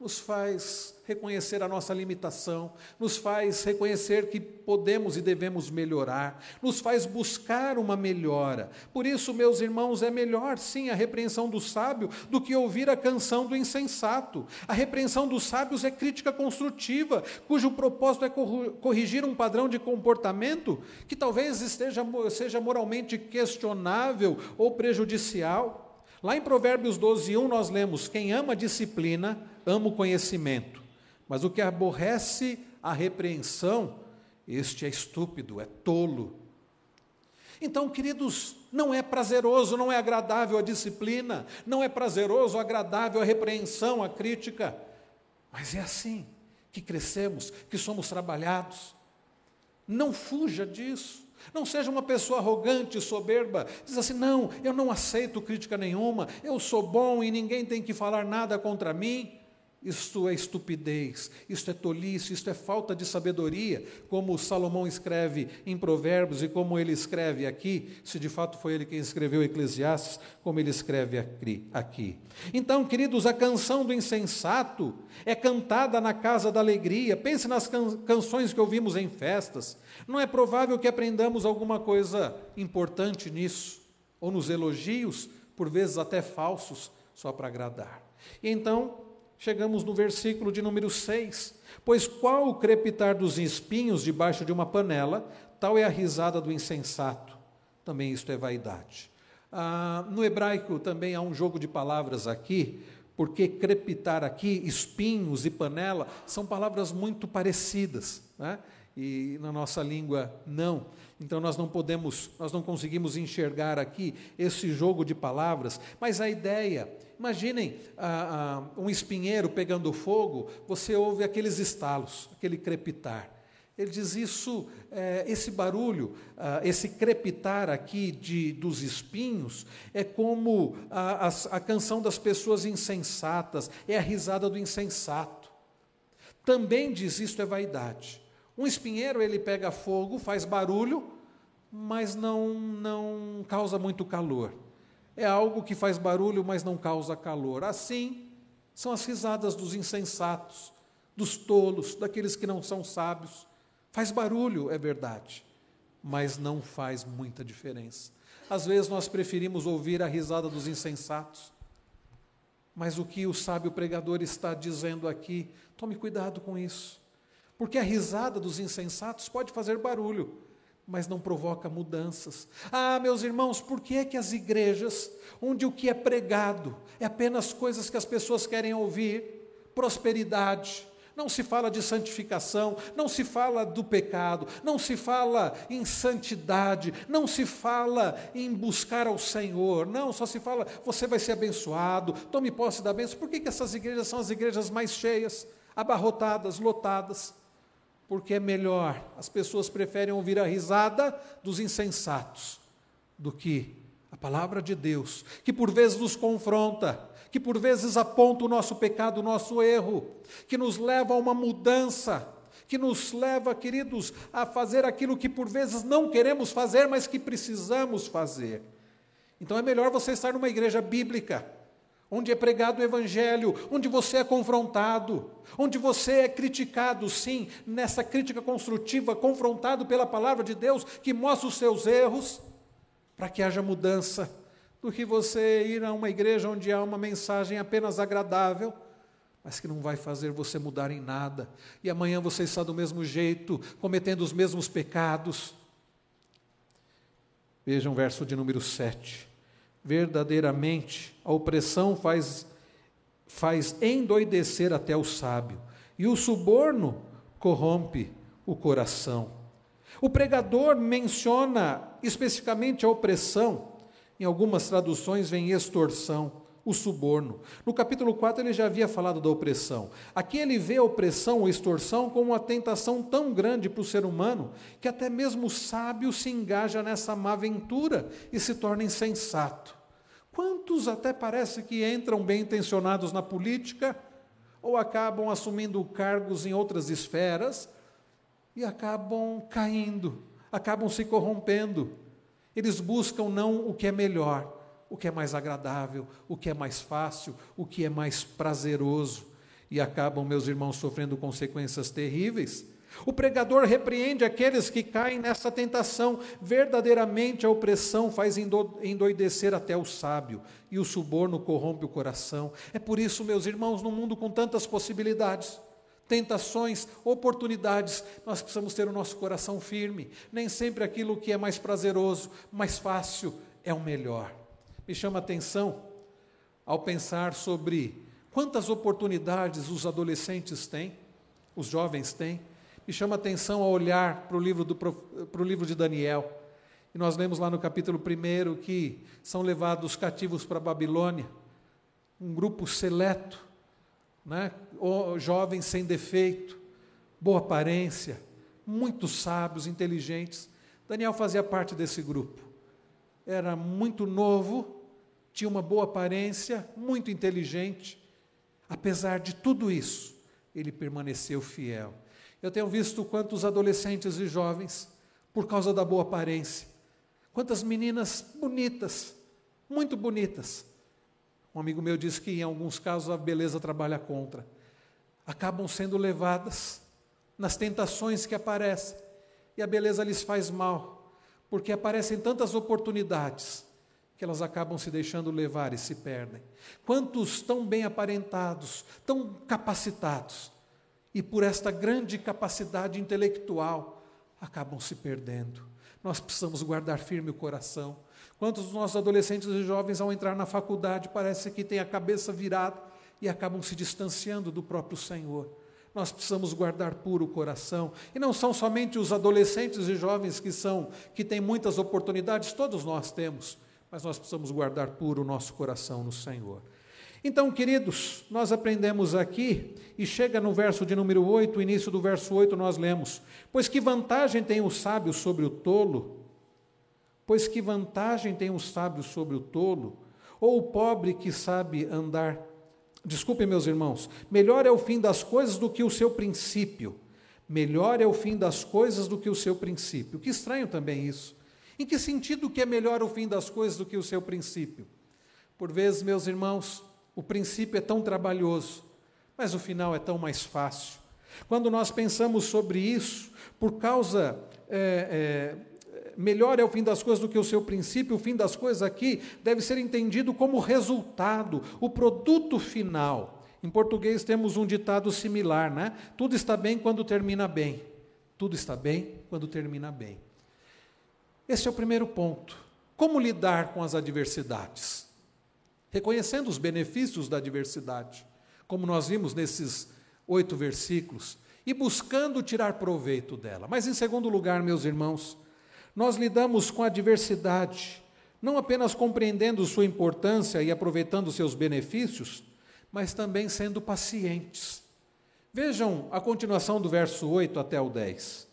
nos faz reconhecer a nossa limitação, nos faz reconhecer que podemos e devemos melhorar, nos faz buscar uma melhora. Por isso, meus irmãos, é melhor sim a repreensão do sábio do que ouvir a canção do insensato. A repreensão dos sábios é crítica construtiva, cujo propósito é corrigir um padrão de comportamento que talvez esteja, seja moralmente questionável ou prejudicial. Lá em Provérbios 12, 1, nós lemos: Quem ama a disciplina, ama o conhecimento, mas o que aborrece a repreensão, este é estúpido, é tolo. Então, queridos, não é prazeroso, não é agradável a disciplina, não é prazeroso, agradável a repreensão, a crítica, mas é assim que crescemos, que somos trabalhados. Não fuja disso. Não seja uma pessoa arrogante, soberba, diz assim: não, eu não aceito crítica nenhuma, eu sou bom e ninguém tem que falar nada contra mim. Isto é estupidez, isto é tolice, isto é falta de sabedoria, como Salomão escreve em Provérbios e como ele escreve aqui, se de fato foi ele quem escreveu Eclesiastes, como ele escreve aqui. Então, queridos, a canção do insensato é cantada na casa da alegria. Pense nas can canções que ouvimos em festas. Não é provável que aprendamos alguma coisa importante nisso, ou nos elogios, por vezes até falsos, só para agradar. E então, chegamos no versículo de número 6. Pois qual o crepitar dos espinhos debaixo de uma panela, tal é a risada do insensato. Também isto é vaidade. Ah, no hebraico também há um jogo de palavras aqui, porque crepitar aqui, espinhos e panela, são palavras muito parecidas, né? e na nossa língua não. Então nós não podemos, nós não conseguimos enxergar aqui esse jogo de palavras, mas a ideia Imaginem ah, ah, um espinheiro pegando fogo, você ouve aqueles estalos, aquele crepitar. Ele diz isso, é, esse barulho, ah, esse crepitar aqui de, dos espinhos, é como a, a, a canção das pessoas insensatas, é a risada do insensato. Também diz isto é vaidade. Um espinheiro ele pega fogo, faz barulho, mas não, não causa muito calor. É algo que faz barulho, mas não causa calor. Assim são as risadas dos insensatos, dos tolos, daqueles que não são sábios. Faz barulho, é verdade, mas não faz muita diferença. Às vezes nós preferimos ouvir a risada dos insensatos Mas o que o sábio pregador está dizendo aqui, tome cuidado com isso. Porque a risada dos insensatos pode fazer barulho, mas não provoca mudanças. Ah, meus irmãos, por que é que as igrejas, onde o que é pregado é apenas coisas que as pessoas querem ouvir, prosperidade, não se fala de santificação, não se fala do pecado, não se fala em santidade, não se fala em buscar ao Senhor, não, só se fala, você vai ser abençoado, tome posse da bênção. Por que, que essas igrejas são as igrejas mais cheias, abarrotadas, lotadas? Porque é melhor, as pessoas preferem ouvir a risada dos insensatos do que a palavra de Deus, que por vezes nos confronta, que por vezes aponta o nosso pecado, o nosso erro, que nos leva a uma mudança, que nos leva, queridos, a fazer aquilo que por vezes não queremos fazer, mas que precisamos fazer. Então é melhor você estar numa igreja bíblica, onde é pregado o Evangelho, onde você é confrontado, onde você é criticado, sim, nessa crítica construtiva, confrontado pela palavra de Deus, que mostra os seus erros, para que haja mudança do que você ir a uma igreja onde há uma mensagem apenas agradável, mas que não vai fazer você mudar em nada. E amanhã você está do mesmo jeito, cometendo os mesmos pecados. Vejam o verso de número 7. Verdadeiramente, a opressão faz, faz endoidecer até o sábio, e o suborno corrompe o coração. O pregador menciona especificamente a opressão, em algumas traduções vem extorsão, o suborno. No capítulo 4 ele já havia falado da opressão. Aqui ele vê a opressão ou extorsão como uma tentação tão grande para o ser humano que até mesmo o sábio se engaja nessa má aventura e se torna insensato. Quantos até parece que entram bem intencionados na política ou acabam assumindo cargos em outras esferas e acabam caindo, acabam se corrompendo. Eles buscam não o que é melhor, o que é mais agradável, o que é mais fácil, o que é mais prazeroso, e acabam, meus irmãos, sofrendo consequências terríveis. O pregador repreende aqueles que caem nessa tentação. Verdadeiramente a opressão faz endoidecer até o sábio, e o suborno corrompe o coração. É por isso, meus irmãos, num mundo com tantas possibilidades, tentações, oportunidades, nós precisamos ter o nosso coração firme. Nem sempre aquilo que é mais prazeroso, mais fácil, é o melhor. Me chama a atenção ao pensar sobre quantas oportunidades os adolescentes têm, os jovens têm. Me chama a atenção ao olhar para o livro, do, para o livro de Daniel. E nós lemos lá no capítulo 1 que são levados cativos para a Babilônia, um grupo seleto né? jovens sem defeito, boa aparência, muito sábios, inteligentes. Daniel fazia parte desse grupo. Era muito novo, tinha uma boa aparência, muito inteligente. Apesar de tudo isso, ele permaneceu fiel. Eu tenho visto quantos adolescentes e jovens, por causa da boa aparência, quantas meninas bonitas, muito bonitas, um amigo meu disse que em alguns casos a beleza trabalha contra. Acabam sendo levadas nas tentações que aparecem e a beleza lhes faz mal, porque aparecem tantas oportunidades que elas acabam se deixando levar e se perdem. Quantos tão bem aparentados, tão capacitados, e por esta grande capacidade intelectual acabam se perdendo. Nós precisamos guardar firme o coração Quantos dos nossos adolescentes e jovens, ao entrar na faculdade, parece que têm a cabeça virada e acabam se distanciando do próprio Senhor? Nós precisamos guardar puro o coração. E não são somente os adolescentes e jovens que são que têm muitas oportunidades, todos nós temos, mas nós precisamos guardar puro o nosso coração no Senhor. Então, queridos, nós aprendemos aqui, e chega no verso de número 8, o início do verso 8, nós lemos: Pois que vantagem tem o sábio sobre o tolo? Pois que vantagem tem o sábio sobre o tolo? Ou o pobre que sabe andar? Desculpem, meus irmãos, melhor é o fim das coisas do que o seu princípio. Melhor é o fim das coisas do que o seu princípio. Que estranho também isso. Em que sentido que é melhor o fim das coisas do que o seu princípio? Por vezes, meus irmãos, o princípio é tão trabalhoso, mas o final é tão mais fácil. Quando nós pensamos sobre isso, por causa é, é, melhor é o fim das coisas do que o seu princípio, o fim das coisas aqui deve ser entendido como resultado, o produto final. Em português temos um ditado similar, né? Tudo está bem quando termina bem. Tudo está bem quando termina bem. Esse é o primeiro ponto. Como lidar com as adversidades? Reconhecendo os benefícios da adversidade, como nós vimos nesses oito versículos, e buscando tirar proveito dela. Mas, em segundo lugar, meus irmãos, nós lidamos com a adversidade, não apenas compreendendo sua importância e aproveitando seus benefícios, mas também sendo pacientes. Vejam a continuação do verso 8 até o 10.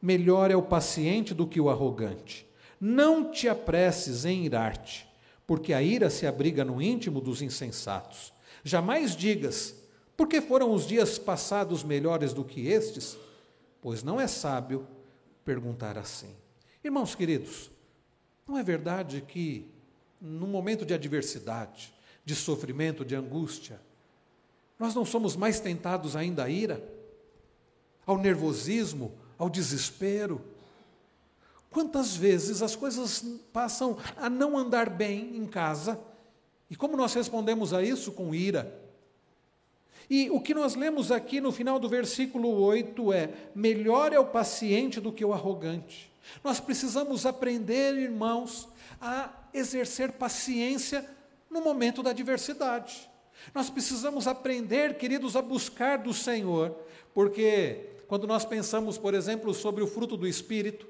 Melhor é o paciente do que o arrogante. Não te apresses em irar-te, porque a ira se abriga no íntimo dos insensatos. Jamais digas, porque foram os dias passados melhores do que estes? Pois não é sábio perguntar assim. Irmãos queridos, não é verdade que, num momento de adversidade, de sofrimento, de angústia, nós não somos mais tentados ainda à ira, ao nervosismo, ao desespero? Quantas vezes as coisas passam a não andar bem em casa e como nós respondemos a isso? Com ira. E o que nós lemos aqui no final do versículo 8 é: melhor é o paciente do que o arrogante. Nós precisamos aprender, irmãos, a exercer paciência no momento da adversidade. Nós precisamos aprender, queridos, a buscar do Senhor, porque quando nós pensamos, por exemplo, sobre o fruto do Espírito,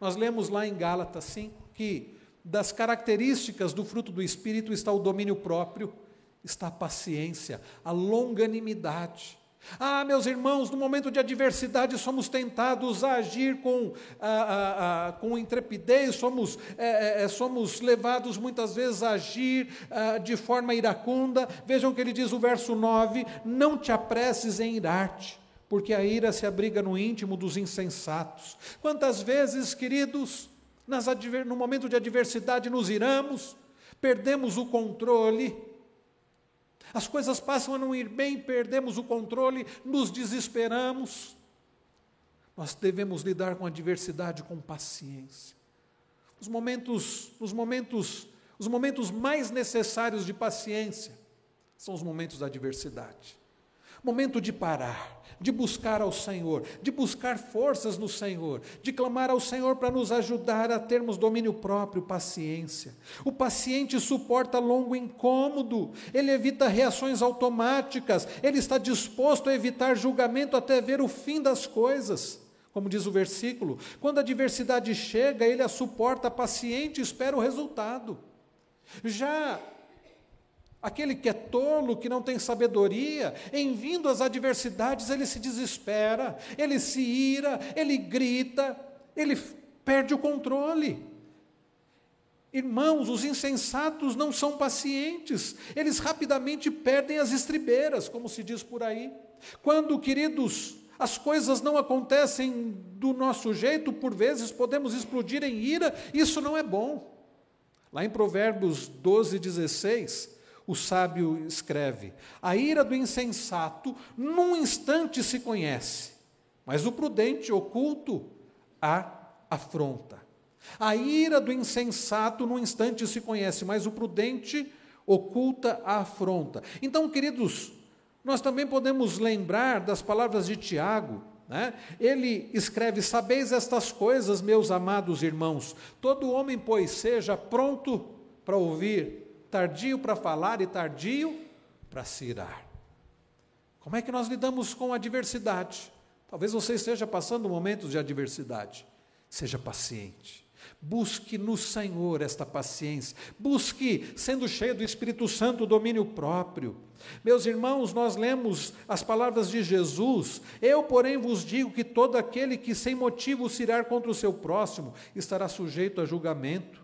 nós lemos lá em Gálatas 5 que das características do fruto do Espírito está o domínio próprio, está a paciência, a longanimidade. Ah, meus irmãos, no momento de adversidade somos tentados a agir com, a, a, com intrepidez, somos, é, é, é, somos levados muitas vezes a agir ah, de forma iracunda. Vejam que ele diz o verso 9: Não te apresses em irar-te, porque a ira se abriga no íntimo dos insensatos. Quantas vezes, queridos, nas no momento de adversidade nos iramos, perdemos o controle, as coisas passam a não ir bem, perdemos o controle, nos desesperamos. Nós devemos lidar com a adversidade com paciência. Os momentos, os momentos, os momentos mais necessários de paciência são os momentos da adversidade. Momento de parar, de buscar ao Senhor, de buscar forças no Senhor, de clamar ao Senhor para nos ajudar a termos domínio próprio, paciência. O paciente suporta longo incômodo, ele evita reações automáticas, ele está disposto a evitar julgamento até ver o fim das coisas. Como diz o versículo, quando a adversidade chega, ele a suporta paciente e espera o resultado. Já Aquele que é tolo, que não tem sabedoria, em vindo às adversidades, ele se desespera, ele se ira, ele grita, ele perde o controle. Irmãos, os insensatos não são pacientes, eles rapidamente perdem as estribeiras, como se diz por aí. Quando, queridos, as coisas não acontecem do nosso jeito, por vezes podemos explodir em ira, isso não é bom. Lá em Provérbios 12, 16, o sábio escreve: A ira do insensato num instante se conhece, mas o prudente oculto a afronta. A ira do insensato num instante se conhece, mas o prudente oculta a afronta. Então, queridos, nós também podemos lembrar das palavras de Tiago, né? Ele escreve: Sabeis estas coisas, meus amados irmãos, todo homem, pois, seja pronto para ouvir, tardio para falar e tardio para se irar. Como é que nós lidamos com a adversidade? Talvez você esteja passando momentos de adversidade. Seja paciente. Busque no Senhor esta paciência. Busque, sendo cheio do Espírito Santo, o domínio próprio. Meus irmãos, nós lemos as palavras de Jesus. Eu, porém, vos digo que todo aquele que sem motivo se irar contra o seu próximo estará sujeito a julgamento.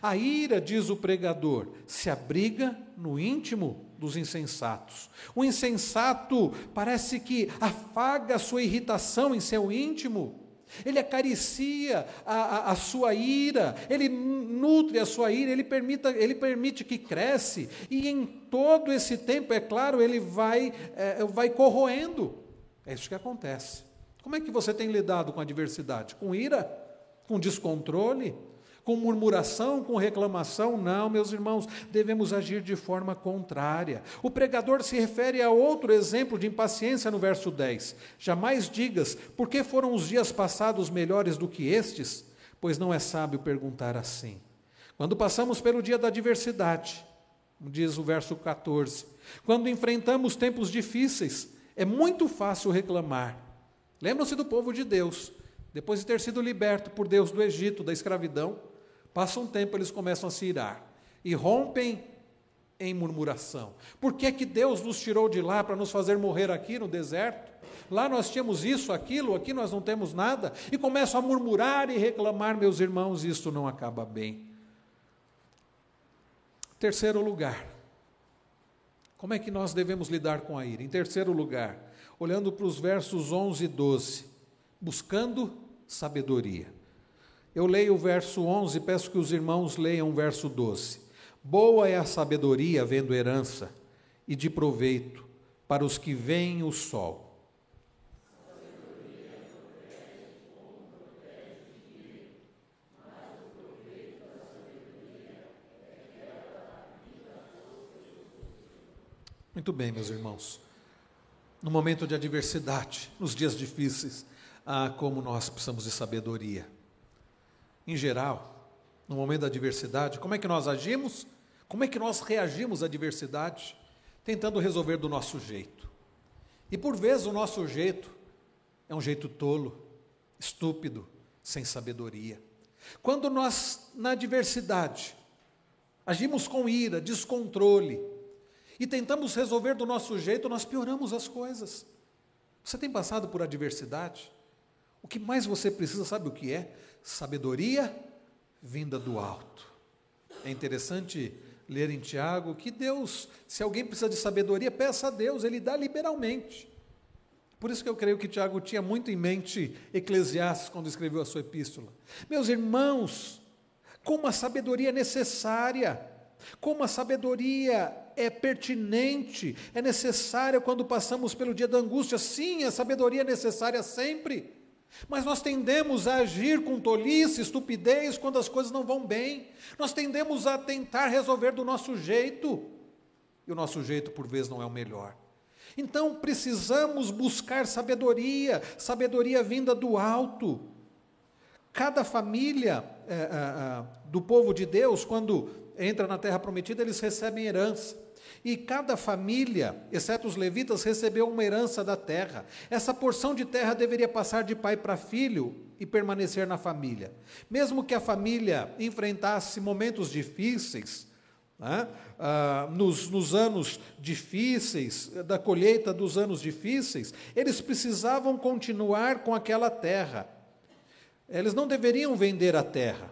A ira, diz o pregador, se abriga no íntimo dos insensatos. O insensato parece que afaga a sua irritação em seu íntimo. Ele acaricia a, a, a, sua ira, ele nutre a sua ira, ele, permita, ele permite que cresce, e em todo esse tempo, é claro, ele vai, é, vai corroendo. É isso que acontece. Como é que você tem lidado com a adversidade? Com ira? Com descontrole? Com murmuração, com reclamação? Não, meus irmãos, devemos agir de forma contrária. O pregador se refere a outro exemplo de impaciência no verso 10. Jamais digas, por que foram os dias passados melhores do que estes? Pois não é sábio perguntar assim. Quando passamos pelo dia da adversidade, diz o verso 14, quando enfrentamos tempos difíceis, é muito fácil reclamar. Lembram-se do povo de Deus, depois de ter sido liberto por Deus do Egito, da escravidão, passa um tempo, eles começam a se irar e rompem em murmuração. Por que, que Deus nos tirou de lá para nos fazer morrer aqui no deserto? Lá nós tínhamos isso, aquilo, aqui nós não temos nada, e começam a murmurar e reclamar, meus irmãos, isso não acaba bem. Terceiro lugar, como é que nós devemos lidar com a ira? Em terceiro lugar, olhando para os versos 11 e 12, buscando sabedoria. Eu leio o verso 11 e peço que os irmãos leiam o verso 12. Boa é a sabedoria, vendo herança, e de proveito para os que veem o sol Muito bem, meus irmãos. No momento de adversidade, nos dias difíceis, ah, como nós precisamos de sabedoria. Em geral, no momento da adversidade, como é que nós agimos? Como é que nós reagimos à adversidade? Tentando resolver do nosso jeito. E por vezes o nosso jeito é um jeito tolo, estúpido, sem sabedoria. Quando nós, na adversidade, agimos com ira, descontrole, e tentamos resolver do nosso jeito, nós pioramos as coisas. Você tem passado por adversidade? O que mais você precisa, sabe o que é? Sabedoria vinda do alto. É interessante ler em Tiago que Deus, se alguém precisa de sabedoria, peça a Deus, Ele dá liberalmente. Por isso que eu creio que Tiago tinha muito em mente Eclesiastes quando escreveu a sua epístola. Meus irmãos, como a sabedoria é necessária, como a sabedoria é pertinente, é necessária quando passamos pelo dia da angústia. Sim, a sabedoria é necessária sempre. Mas nós tendemos a agir com tolice, estupidez, quando as coisas não vão bem. Nós tendemos a tentar resolver do nosso jeito. E o nosso jeito, por vezes, não é o melhor. Então, precisamos buscar sabedoria, sabedoria vinda do alto. Cada família é, é, é, do povo de Deus, quando entra na terra prometida, eles recebem herança. E cada família, exceto os levitas, recebeu uma herança da terra. Essa porção de terra deveria passar de pai para filho e permanecer na família. Mesmo que a família enfrentasse momentos difíceis, né, ah, nos, nos anos difíceis, da colheita dos anos difíceis, eles precisavam continuar com aquela terra. Eles não deveriam vender a terra.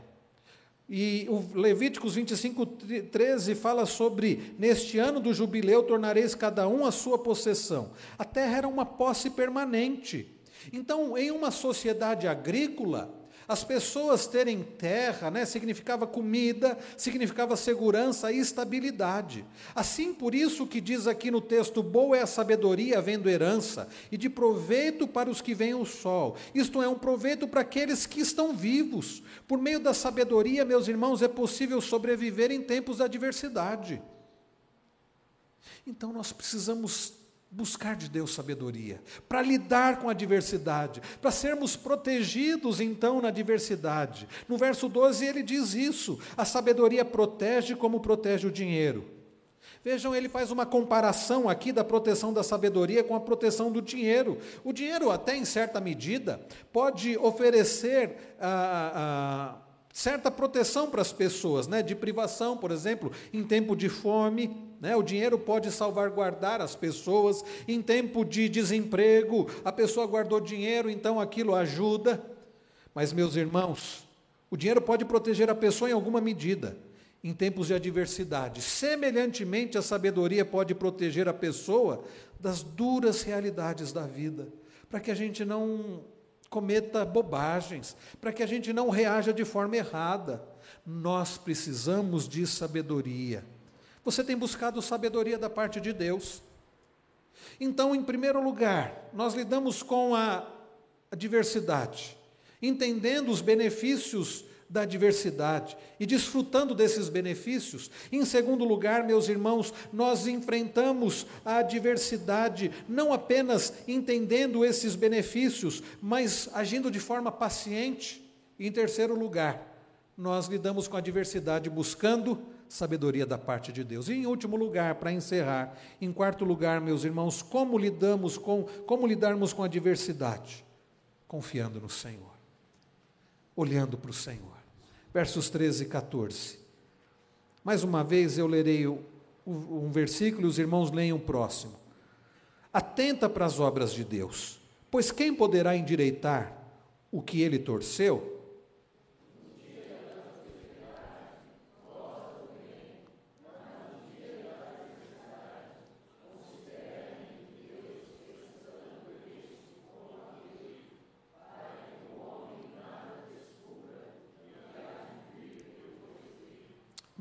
E o Levíticos 25, 13 fala sobre: Neste ano do jubileu tornareis cada um a sua possessão. A terra era uma posse permanente. Então, em uma sociedade agrícola, as pessoas terem terra né, significava comida, significava segurança e estabilidade. Assim, por isso que diz aqui no texto: boa é a sabedoria, havendo herança, e de proveito para os que veem o sol. Isto é, um proveito para aqueles que estão vivos. Por meio da sabedoria, meus irmãos, é possível sobreviver em tempos de adversidade. Então, nós precisamos buscar de Deus sabedoria, para lidar com a diversidade, para sermos protegidos então na diversidade. No verso 12 ele diz isso: a sabedoria protege como protege o dinheiro. Vejam, ele faz uma comparação aqui da proteção da sabedoria com a proteção do dinheiro. O dinheiro, até em certa medida, pode oferecer ah, ah, certa proteção para as pessoas, né? de privação, por exemplo, em tempo de fome. Né? O dinheiro pode salvaguardar as pessoas em tempo de desemprego. A pessoa guardou dinheiro, então aquilo ajuda. Mas, meus irmãos, o dinheiro pode proteger a pessoa em alguma medida, em tempos de adversidade. Semelhantemente, a sabedoria pode proteger a pessoa das duras realidades da vida, para que a gente não cometa bobagens, para que a gente não reaja de forma errada. Nós precisamos de sabedoria. Você tem buscado sabedoria da parte de Deus. Então, em primeiro lugar, nós lidamos com a, a diversidade. entendendo os benefícios da adversidade e desfrutando desses benefícios. Em segundo lugar, meus irmãos, nós enfrentamos a adversidade não apenas entendendo esses benefícios, mas agindo de forma paciente. Em terceiro lugar, nós lidamos com a adversidade buscando sabedoria da parte de Deus. E em último lugar, para encerrar, em quarto lugar, meus irmãos, como lidamos com como lidarmos com a adversidade? Confiando no Senhor. Olhando para o Senhor versos 13 e 14. Mais uma vez eu lerei um versículo e os irmãos leiam o próximo. Atenta para as obras de Deus, pois quem poderá endireitar o que ele torceu?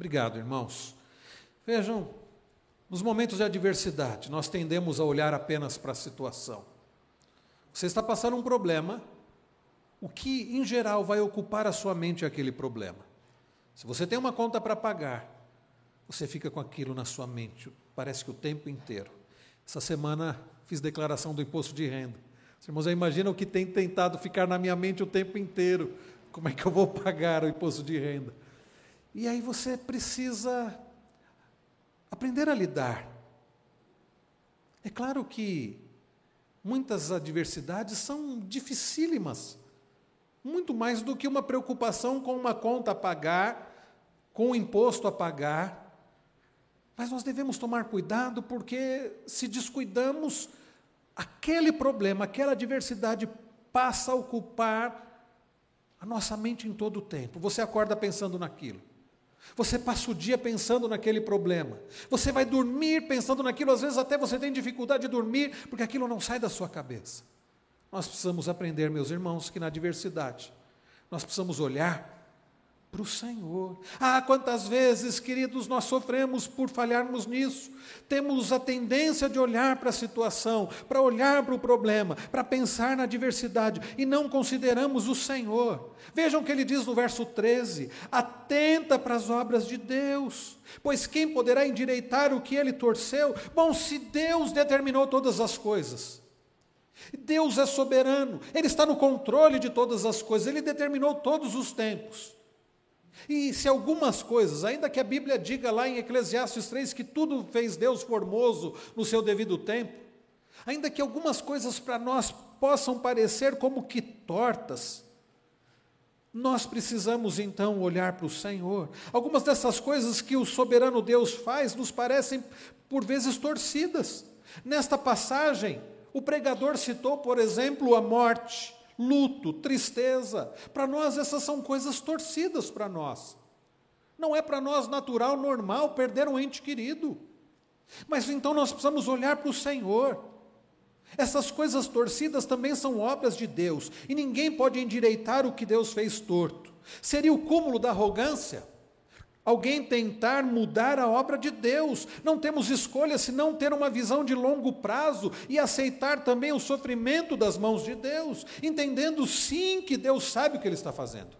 Obrigado, irmãos. Vejam, nos momentos de adversidade, nós tendemos a olhar apenas para a situação. Você está passando um problema, o que em geral vai ocupar a sua mente aquele problema. Se você tem uma conta para pagar, você fica com aquilo na sua mente, parece que o tempo inteiro. Essa semana fiz declaração do imposto de renda. Os irmãos já imaginam o que tem tentado ficar na minha mente o tempo inteiro. Como é que eu vou pagar o imposto de renda? E aí você precisa aprender a lidar. É claro que muitas adversidades são dificílimas, muito mais do que uma preocupação com uma conta a pagar, com um imposto a pagar. Mas nós devemos tomar cuidado porque se descuidamos, aquele problema, aquela adversidade passa a ocupar a nossa mente em todo o tempo. Você acorda pensando naquilo. Você passa o dia pensando naquele problema. Você vai dormir pensando naquilo, às vezes até você tem dificuldade de dormir, porque aquilo não sai da sua cabeça. Nós precisamos aprender, meus irmãos, que na adversidade nós precisamos olhar para o Senhor. Ah, quantas vezes, queridos, nós sofremos por falharmos nisso. Temos a tendência de olhar para a situação, para olhar para o problema, para pensar na adversidade e não consideramos o Senhor. Vejam o que ele diz no verso 13: atenta para as obras de Deus, pois quem poderá endireitar o que ele torceu? Bom, se Deus determinou todas as coisas. Deus é soberano, Ele está no controle de todas as coisas, Ele determinou todos os tempos. E se algumas coisas, ainda que a Bíblia diga lá em Eclesiastes 3 que tudo fez Deus formoso no seu devido tempo, ainda que algumas coisas para nós possam parecer como que tortas, nós precisamos então olhar para o Senhor. Algumas dessas coisas que o soberano Deus faz nos parecem por vezes torcidas. Nesta passagem, o pregador citou, por exemplo, a morte luto, tristeza. Para nós, essas são coisas torcidas para nós. Não é para nós natural, normal, perder um ente querido. Mas então nós precisamos olhar para o Senhor. Essas coisas torcidas também são obras de Deus, e ninguém pode endireitar o que Deus fez torto. Seria o cúmulo da arrogância Alguém tentar mudar a obra de Deus. Não temos escolha senão ter uma visão de longo prazo e aceitar também o sofrimento das mãos de Deus, entendendo sim que Deus sabe o que Ele está fazendo.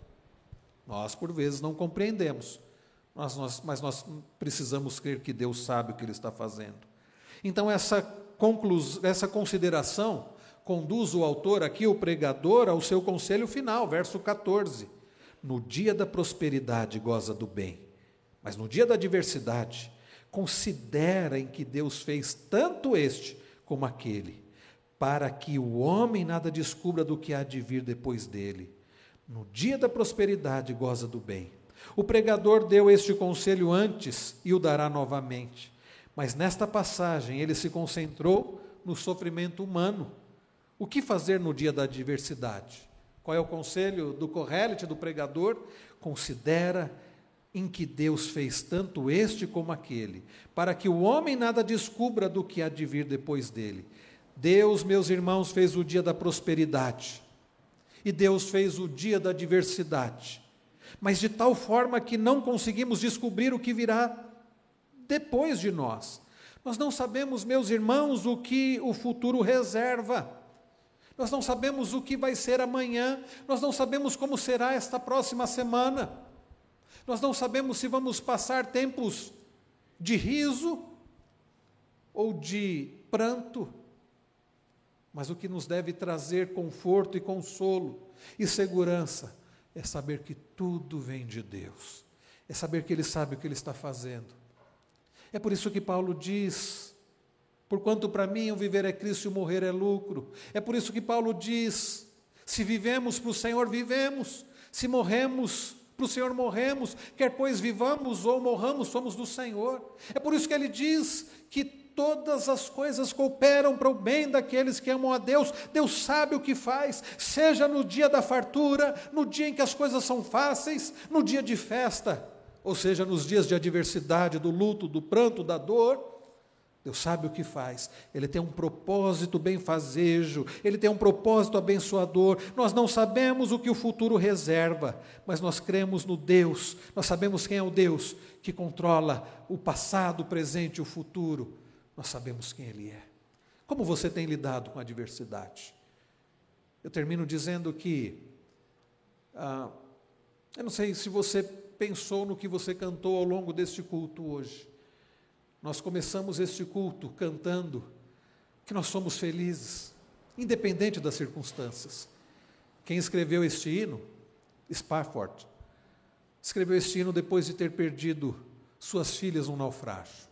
Nós, por vezes, não compreendemos, mas nós, mas nós precisamos crer que Deus sabe o que Ele está fazendo. Então, essa, conclus, essa consideração conduz o autor aqui, o pregador, ao seu conselho final, verso 14. No dia da prosperidade goza do bem mas no dia da adversidade, considera em que Deus fez tanto este como aquele, para que o homem nada descubra do que há de vir depois dele. No dia da prosperidade, goza do bem. O pregador deu este conselho antes e o dará novamente. Mas nesta passagem ele se concentrou no sofrimento humano. O que fazer no dia da adversidade? Qual é o conselho do Correlite, do pregador? Considera em que Deus fez tanto este como aquele, para que o homem nada descubra do que há de vir depois dele. Deus, meus irmãos, fez o dia da prosperidade, e Deus fez o dia da adversidade, mas de tal forma que não conseguimos descobrir o que virá depois de nós. Nós não sabemos, meus irmãos, o que o futuro reserva. Nós não sabemos o que vai ser amanhã, nós não sabemos como será esta próxima semana, nós não sabemos se vamos passar tempos de riso ou de pranto, mas o que nos deve trazer conforto e consolo e segurança é saber que tudo vem de Deus, é saber que Ele sabe o que Ele está fazendo. É por isso que Paulo diz: porquanto para mim o viver é Cristo e o morrer é lucro. É por isso que Paulo diz: se vivemos para o Senhor, vivemos, se morremos, para o Senhor morremos, quer pois vivamos ou morramos, somos do Senhor. É por isso que ele diz que todas as coisas cooperam para o bem daqueles que amam a Deus. Deus sabe o que faz, seja no dia da fartura, no dia em que as coisas são fáceis, no dia de festa, ou seja, nos dias de adversidade, do luto, do pranto, da dor. Deus sabe o que faz, Ele tem um propósito benfazejo, Ele tem um propósito abençoador. Nós não sabemos o que o futuro reserva, mas nós cremos no Deus, nós sabemos quem é o Deus que controla o passado, o presente e o futuro nós sabemos quem Ele é. Como você tem lidado com a adversidade? Eu termino dizendo que, ah, eu não sei se você pensou no que você cantou ao longo deste culto hoje. Nós começamos este culto cantando que nós somos felizes, independente das circunstâncias. Quem escreveu este hino, Spafford, escreveu este hino depois de ter perdido suas filhas num naufrágio.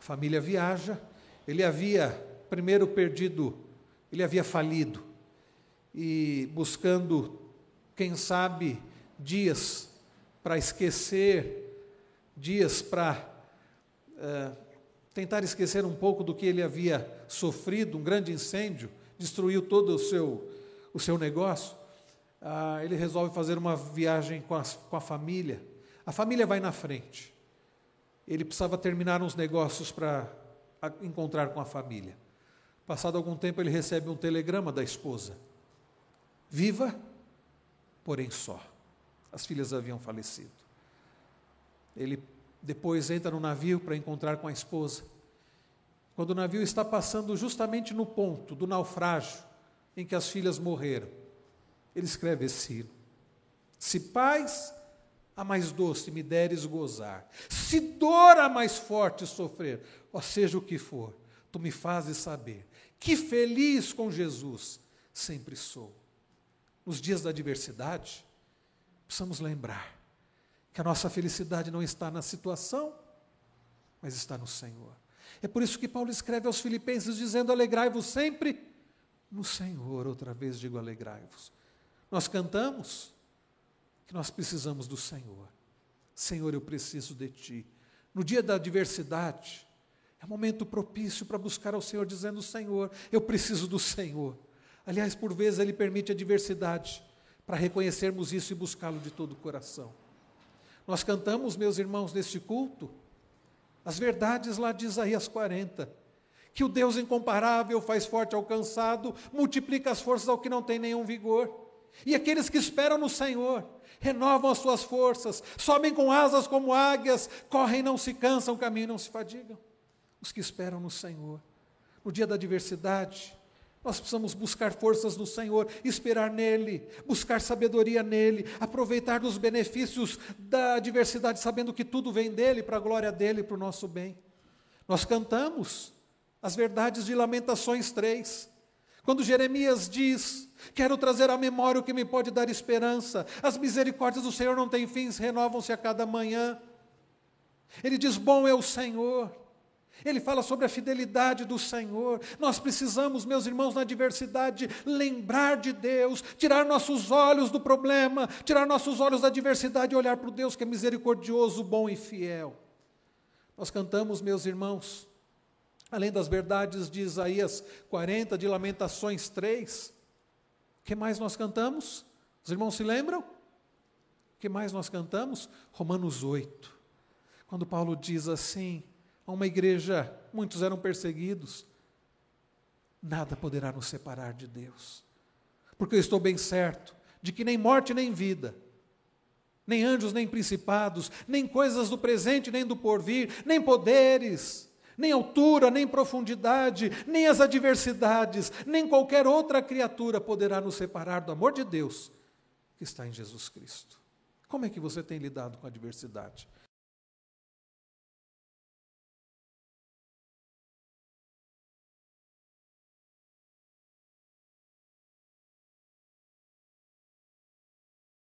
Família viaja, ele havia primeiro perdido, ele havia falido, e buscando, quem sabe, dias para esquecer, dias para é, tentar esquecer um pouco do que ele havia sofrido, um grande incêndio, destruiu todo o seu, o seu negócio. Ah, ele resolve fazer uma viagem com a, com a família. A família vai na frente ele precisava terminar uns negócios para encontrar com a família. Passado algum tempo, ele recebe um telegrama da esposa: Viva, porém só. As filhas haviam falecido. Ele depois entra no navio para encontrar com a esposa. Quando o navio está passando justamente no ponto do naufrágio em que as filhas morreram, ele escreve esse hino. Se pais a mais doce me deres gozar, se dor a mais forte sofrer, ou seja o que for, tu me fazes saber que feliz com Jesus sempre sou. Nos dias da adversidade, precisamos lembrar que a nossa felicidade não está na situação, mas está no Senhor. É por isso que Paulo escreve aos Filipenses dizendo: Alegrai-vos sempre no Senhor. Outra vez digo: alegrai-vos. Nós cantamos que nós precisamos do Senhor. Senhor, eu preciso de Ti. No dia da adversidade, é momento propício para buscar ao Senhor, dizendo: Senhor, eu preciso do Senhor. Aliás, por vezes Ele permite a adversidade para reconhecermos isso e buscá-lo de todo o coração. Nós cantamos, meus irmãos, neste culto, as verdades lá de Isaías 40, que o Deus incomparável faz forte ao cansado, multiplica as forças ao que não tem nenhum vigor. E aqueles que esperam no Senhor renovam as suas forças, sobem com asas como águias, correm não se cansam, caminham não se fadigam. Os que esperam no Senhor. No dia da adversidade, nós precisamos buscar forças no Senhor, esperar nele, buscar sabedoria nele, aproveitar dos benefícios da adversidade, sabendo que tudo vem dele, para a glória dele, para o nosso bem. Nós cantamos as verdades de Lamentações 3, quando Jeremias diz: Quero trazer à memória o que me pode dar esperança. As misericórdias do Senhor não têm fins, renovam-se a cada manhã. Ele diz: Bom é o Senhor. Ele fala sobre a fidelidade do Senhor. Nós precisamos, meus irmãos, na adversidade, lembrar de Deus, tirar nossos olhos do problema, tirar nossos olhos da adversidade e olhar para o Deus que é misericordioso, bom e fiel. Nós cantamos, meus irmãos, além das verdades de Isaías 40, de Lamentações 3, o que mais nós cantamos? Os irmãos se lembram? O que mais nós cantamos? Romanos 8. Quando Paulo diz assim, a uma igreja, muitos eram perseguidos, nada poderá nos separar de Deus. Porque eu estou bem certo de que nem morte nem vida, nem anjos nem principados, nem coisas do presente nem do porvir, nem poderes, Nem altura, nem profundidade, nem as adversidades, nem qualquer outra criatura poderá nos separar do amor de Deus que está em Jesus Cristo. Como é que você tem lidado com a adversidade?